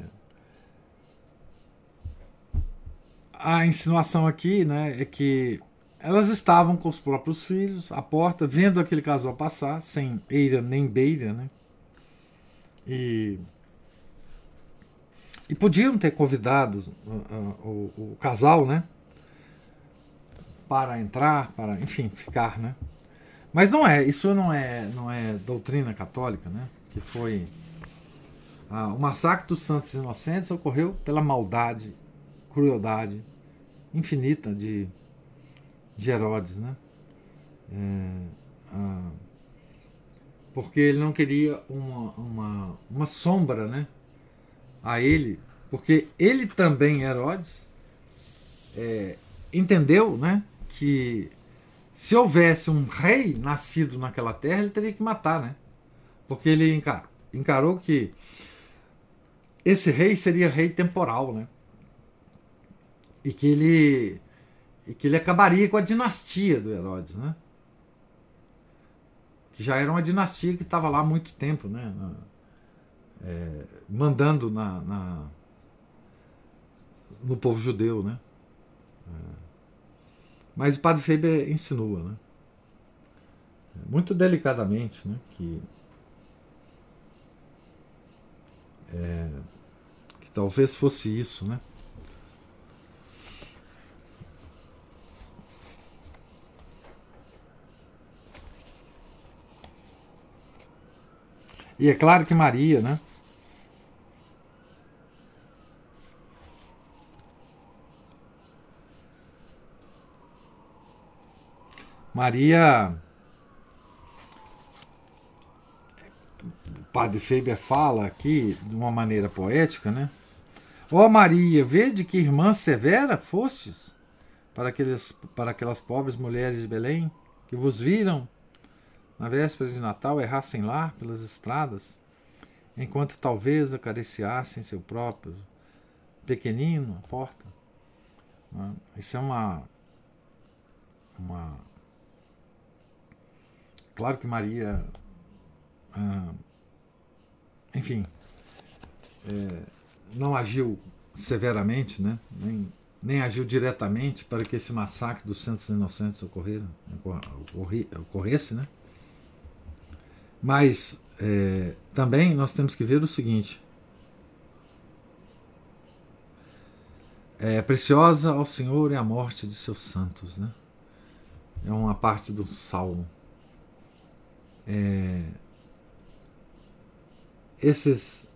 a insinuação aqui né, é que elas estavam com os próprios filhos à porta, vendo aquele casal passar, sem eira nem beira, né? E, e podiam ter convidado uh, uh, o, o, casal, né? Para entrar, para, enfim, ficar, né? Mas não é, isso não é, não é doutrina católica, né? Que foi ah, o massacre dos santos inocentes ocorreu pela maldade, crueldade infinita de, de Herodes, né? É, ah, porque ele não queria uma, uma, uma sombra, né? A ele, porque ele também, Herodes, é, entendeu, né? Que se houvesse um rei nascido naquela terra, ele teria que matar, né? Porque ele encarou, encarou que esse rei seria rei temporal, né? E que ele e que ele acabaria com a dinastia do Herodes, né? Que já era uma dinastia que estava lá há muito tempo, né? Na, é, mandando na, na, no povo judeu, né? É. Mas o Padre Feber insinua, né? Muito delicadamente, né? Que É, que talvez fosse isso, né? E é claro que Maria, né? Maria Padre Faber fala aqui de uma maneira poética, né? Ó oh Maria, vede que irmã severa fostes para, aqueles, para aquelas pobres mulheres de Belém que vos viram na véspera de Natal errar sem lar pelas estradas, enquanto talvez acariciassem seu próprio pequenino à porta. Isso é uma, uma. Claro que Maria. Ah, enfim, é, não agiu severamente, né? nem, nem agiu diretamente para que esse massacre dos santos inocentes ocorrera, ocorre, ocorresse, né? Mas é, também nós temos que ver o seguinte: é preciosa ao Senhor é a morte de seus santos, né? É uma parte do salmo. É, esses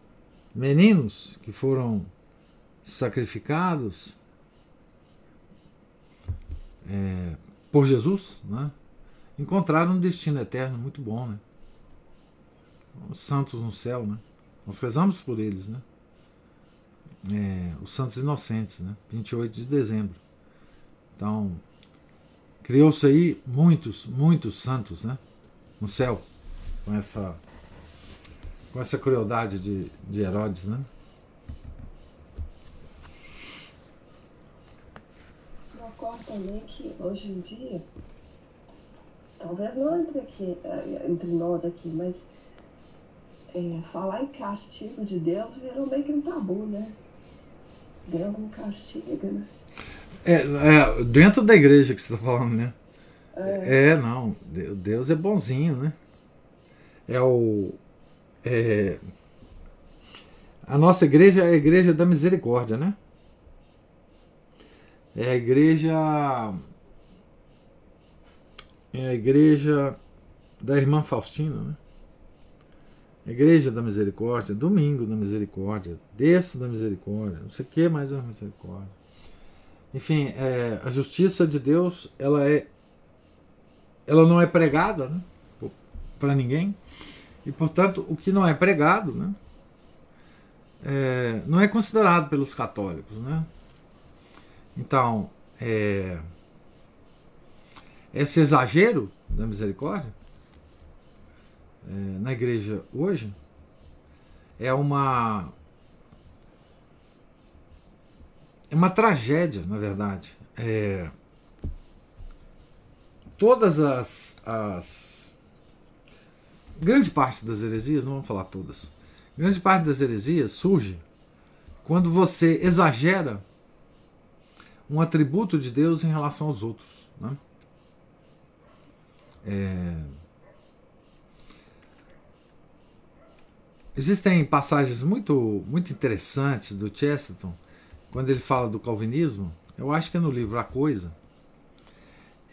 meninos que foram sacrificados é, por Jesus, né, encontraram um destino eterno muito bom, né? Os santos no céu, né? Nós rezamos por eles, né? É, os santos inocentes, né? 28 de dezembro. Então, criou-se aí muitos, muitos santos, né? No céu, com essa com essa crueldade de, de Herodes, né? Eu ocorre também que hoje em dia, talvez não entre, aqui, eh, entre nós aqui, mas é, falar em castigo de Deus virou meio que um tabu, né? Deus não castiga, né? É, é dentro da igreja que você está falando, né? É. é, não, Deus é bonzinho, né? É o, é, a nossa igreja é a igreja da misericórdia, né? É a igreja. É a igreja da irmã Faustina, né? Igreja da Misericórdia, Domingo da Misericórdia, Terço da Misericórdia, não sei o que mais da Misericórdia. Enfim, é, a justiça de Deus, ela é, ela não é pregada, né, para ninguém. E, portanto, o que não é pregado né, é, não é considerado pelos católicos. Né? Então, é, esse exagero da misericórdia é, na igreja hoje é uma é uma tragédia, na verdade. É, todas as, as grande parte das heresias, não vamos falar todas, grande parte das heresias surge quando você exagera um atributo de Deus em relação aos outros. Né? É... Existem passagens muito, muito interessantes do Chesterton, quando ele fala do calvinismo, eu acho que é no livro A Coisa,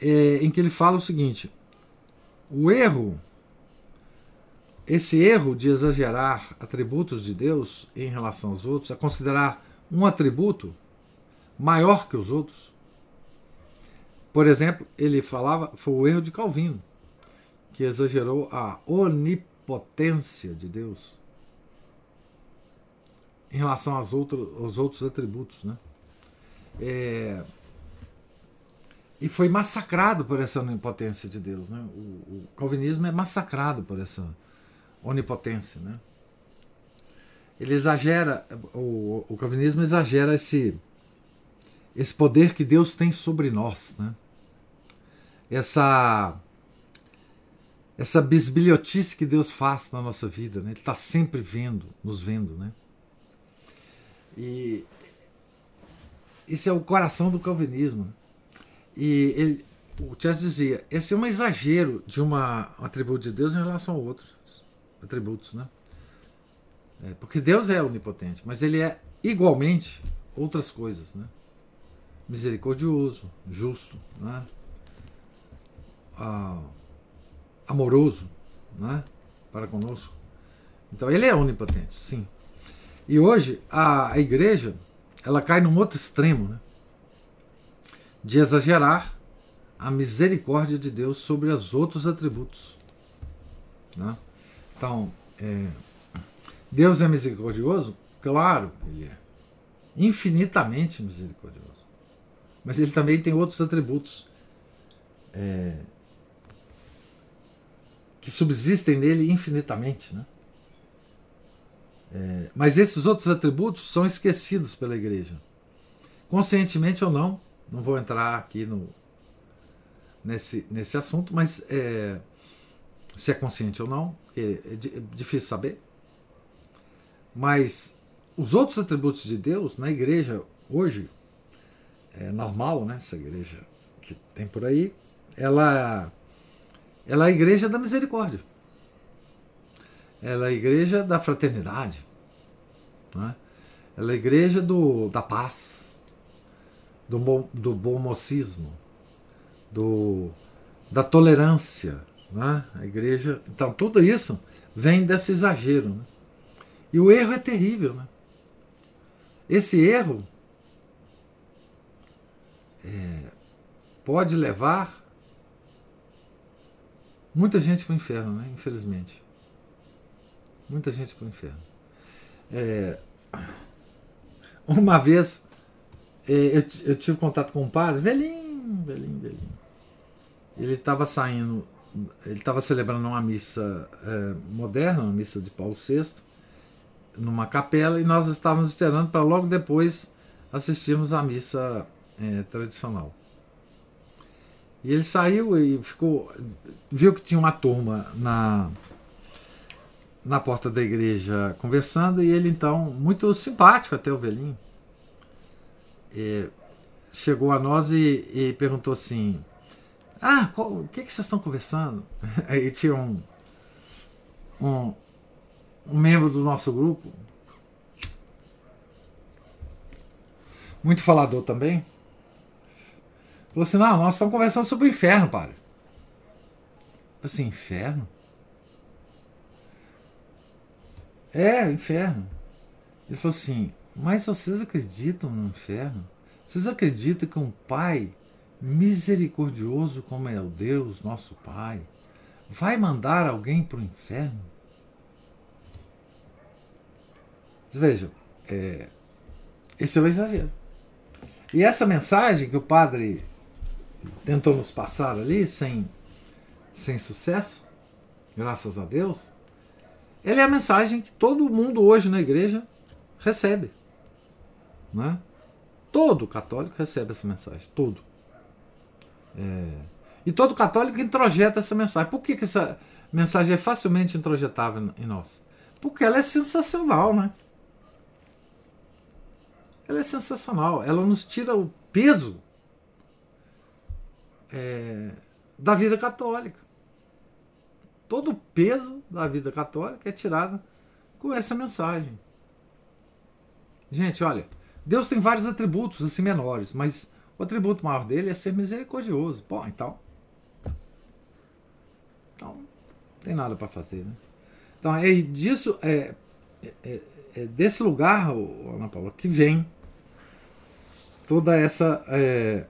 é, em que ele fala o seguinte: o erro, esse erro de exagerar atributos de Deus em relação aos outros, a considerar um atributo maior que os outros. Por exemplo, ele falava, foi o erro de Calvino, que exagerou a onipotência de Deus em relação aos outros, aos outros atributos. Né? É, e foi massacrado por essa onipotência de Deus. Né? O, o, calvinismo é massacrado por essa onipotência. Né? Ele exagera, o, o calvinismo exagera esse, esse poder que Deus tem sobre nós. Né? Essa essa bisbilhotice que Deus faz na nossa vida, né? Ele está sempre vendo, nos vendo, né? E isso é o coração do calvinismo. E ele, o Chess dizia: esse é um exagero de uma, um atributo de Deus em relação a outros atributos, né? É, porque Deus é onipotente, mas ele é igualmente outras coisas, né? Misericordioso, justo, né? Ah, amoroso, né? Para conosco. Então ele é onipotente, sim. E hoje a, a igreja ela cai num outro extremo, né? De exagerar a misericórdia de Deus sobre os outros atributos. Né? Então, é, Deus é misericordioso? Claro, ele é. Infinitamente misericordioso. Mas ele também tem outros atributos é, que subsistem nele infinitamente. Né? É, mas esses outros atributos são esquecidos pela igreja. Conscientemente ou não, não vou entrar aqui no, nesse, nesse assunto, mas é, se é consciente ou não, é, é difícil saber. Mas os outros atributos de Deus na igreja hoje, é normal, né? Essa igreja que tem por aí, ela, ela é a igreja da misericórdia. Ela é a igreja da fraternidade. Né? Ela é a igreja do, da paz, do, bom, do bom mocismo, do, da tolerância. Né? A igreja. Então, tudo isso vem desse exagero. Né? E o erro é terrível. Né? Esse erro é, pode levar muita gente para o inferno, né? infelizmente muita gente para o inferno. É, uma vez eu, eu, tive contato com um padre, velhinho, velhinho, velhinho. Ele estava saindo, ele estava celebrando uma missa é, moderna, uma missa de Paulo VI, numa capela, e nós estávamos esperando para logo depois assistirmos à missa é, tradicional. E ele saiu e ficou, viu que tinha uma turma na na porta da igreja conversando e ele então, muito simpático até o velhinho, chegou a nós e, e perguntou assim: Ah, qual, o que, que vocês estão conversando? Aí tinha um, um, um membro do nosso grupo, muito falador também, falou assim: Não, nós estamos conversando sobre o inferno, padre. Assim, inferno? É, inferno. Ele falou assim: Mas vocês acreditam no inferno? Vocês acreditam que um Pai misericordioso como é o Deus, nosso Pai, vai mandar alguém para o inferno? Vejam, é, esse é o exagero. E essa mensagem que o padre tentou nos passar ali, sem, sem sucesso, graças a Deus, ela é a mensagem que todo mundo hoje na igreja recebe. Né? Todo católico recebe essa mensagem, todo. É, E todo católico introjeta essa mensagem. Por que, que essa mensagem é facilmente introjetável em nós? Porque ela é sensacional, né? Ela é sensacional. Ela nos tira o peso é, da vida católica. Todo o peso da vida católica é tirado com essa mensagem. Gente, olha, Deus tem vários atributos assim menores, mas o atributo maior dele é ser misericordioso. Bom, então. Então, não tem nada para fazer, né? Então, é disso, é, é, é desse lugar, Ana Paula, que vem toda essa é,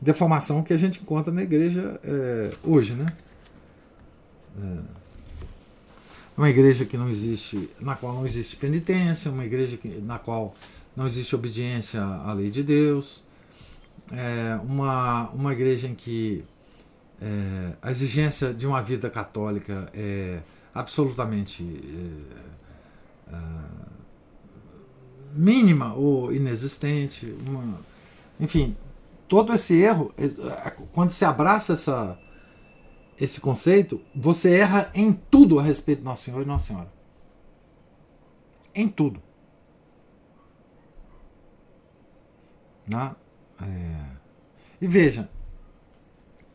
deformação que a gente encontra na igreja é, hoje, né? É uma igreja que não existe, na qual não existe penitência, uma igreja que, na qual não existe obediência à lei de Deus, é uma, uma igreja em que é, a exigência de uma vida católica é absolutamente é, é, mínima ou inexistente. Uma, enfim, todo esse erro, é, quando se abraça essa, esse conceito, você erra em tudo a respeito de Nosso Senhor e Nossa Senhora. Em tudo. Né? É... E veja,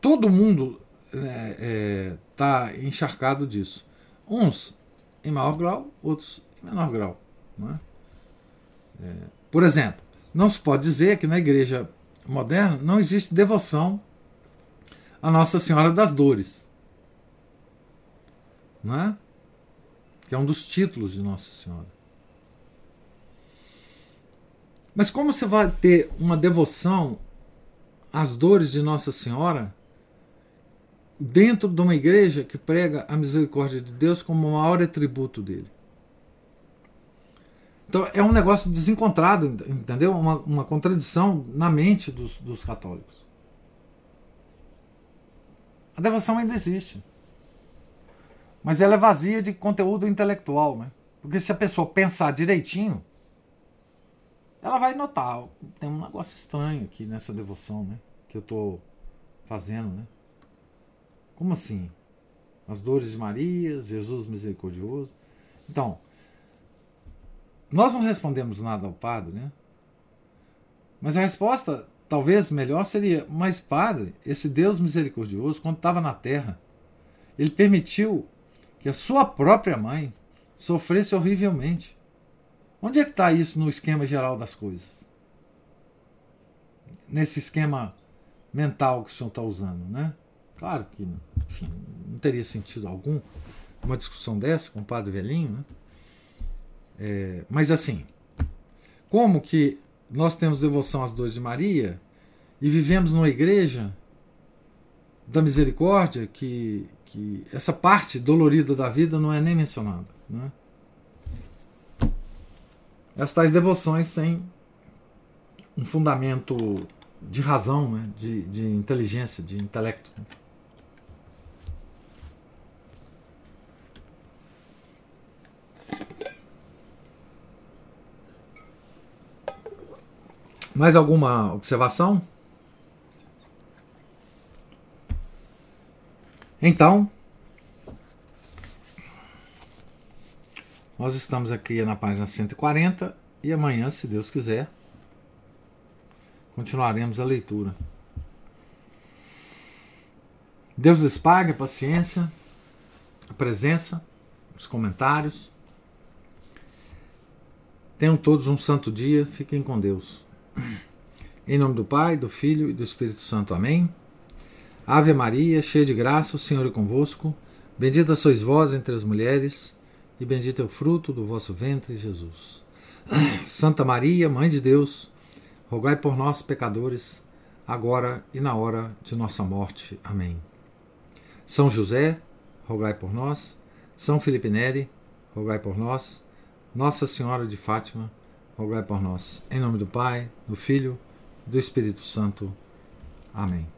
todo mundo está né, é, tá encharcado disso. Uns em maior grau, outros em menor grau. Né? É, por exemplo, não se pode dizer que na igreja moderna não existe devoção a Nossa Senhora das Dores. Não é? Que é um dos títulos de Nossa Senhora. Mas como você vai ter uma devoção às dores de Nossa Senhora dentro de uma igreja que prega a misericórdia de Deus como o maior atributo dele? Então é um negócio desencontrado, entendeu? Uma, uma contradição na mente dos, dos católicos. A devoção ainda existe. Mas ela é vazia de conteúdo intelectual, né? Porque se a pessoa pensar direitinho, ela vai notar, tem um negócio estranho aqui nessa devoção, né? Que eu estou fazendo, né? Como assim? As dores de Maria, Jesus misericordioso. Então, nós não respondemos nada ao padre, né? Mas a resposta, talvez melhor, seria: Mas, padre, esse Deus misericordioso, quando estava na terra, ele permitiu que a sua própria mãe sofresse horrivelmente. Onde é que está isso no esquema geral das coisas? Nesse esquema mental que o senhor está usando, né? Claro que enfim, não teria sentido algum uma discussão dessa com o padre velhinho, né? É, mas assim, como que nós temos devoção às dores de Maria e vivemos numa igreja da misericórdia que, que essa parte dolorida da vida não é nem mencionada. Né? As tais devoções sem um fundamento de razão, né? de, de inteligência, de intelecto. Mais alguma observação? Então, nós estamos aqui na página 140 e amanhã, se Deus quiser, continuaremos a leitura. Deus lhes pague a paciência, a presença, os comentários. Tenham todos um santo dia, fiquem com Deus. Em nome do Pai, do Filho e do Espírito Santo. Amém. Ave Maria, cheia de graça, o Senhor é convosco. Bendita sois vós entre as mulheres, e bendito é o fruto do vosso ventre, Jesus. Santa Maria, Mãe de Deus, rogai por nós, pecadores, agora e na hora de nossa morte. Amém. São José, rogai por nós. São Felipe Neri, rogai por nós. Nossa Senhora de Fátima, rogai por nós. Em nome do Pai, do Filho do Espírito Santo. Amém.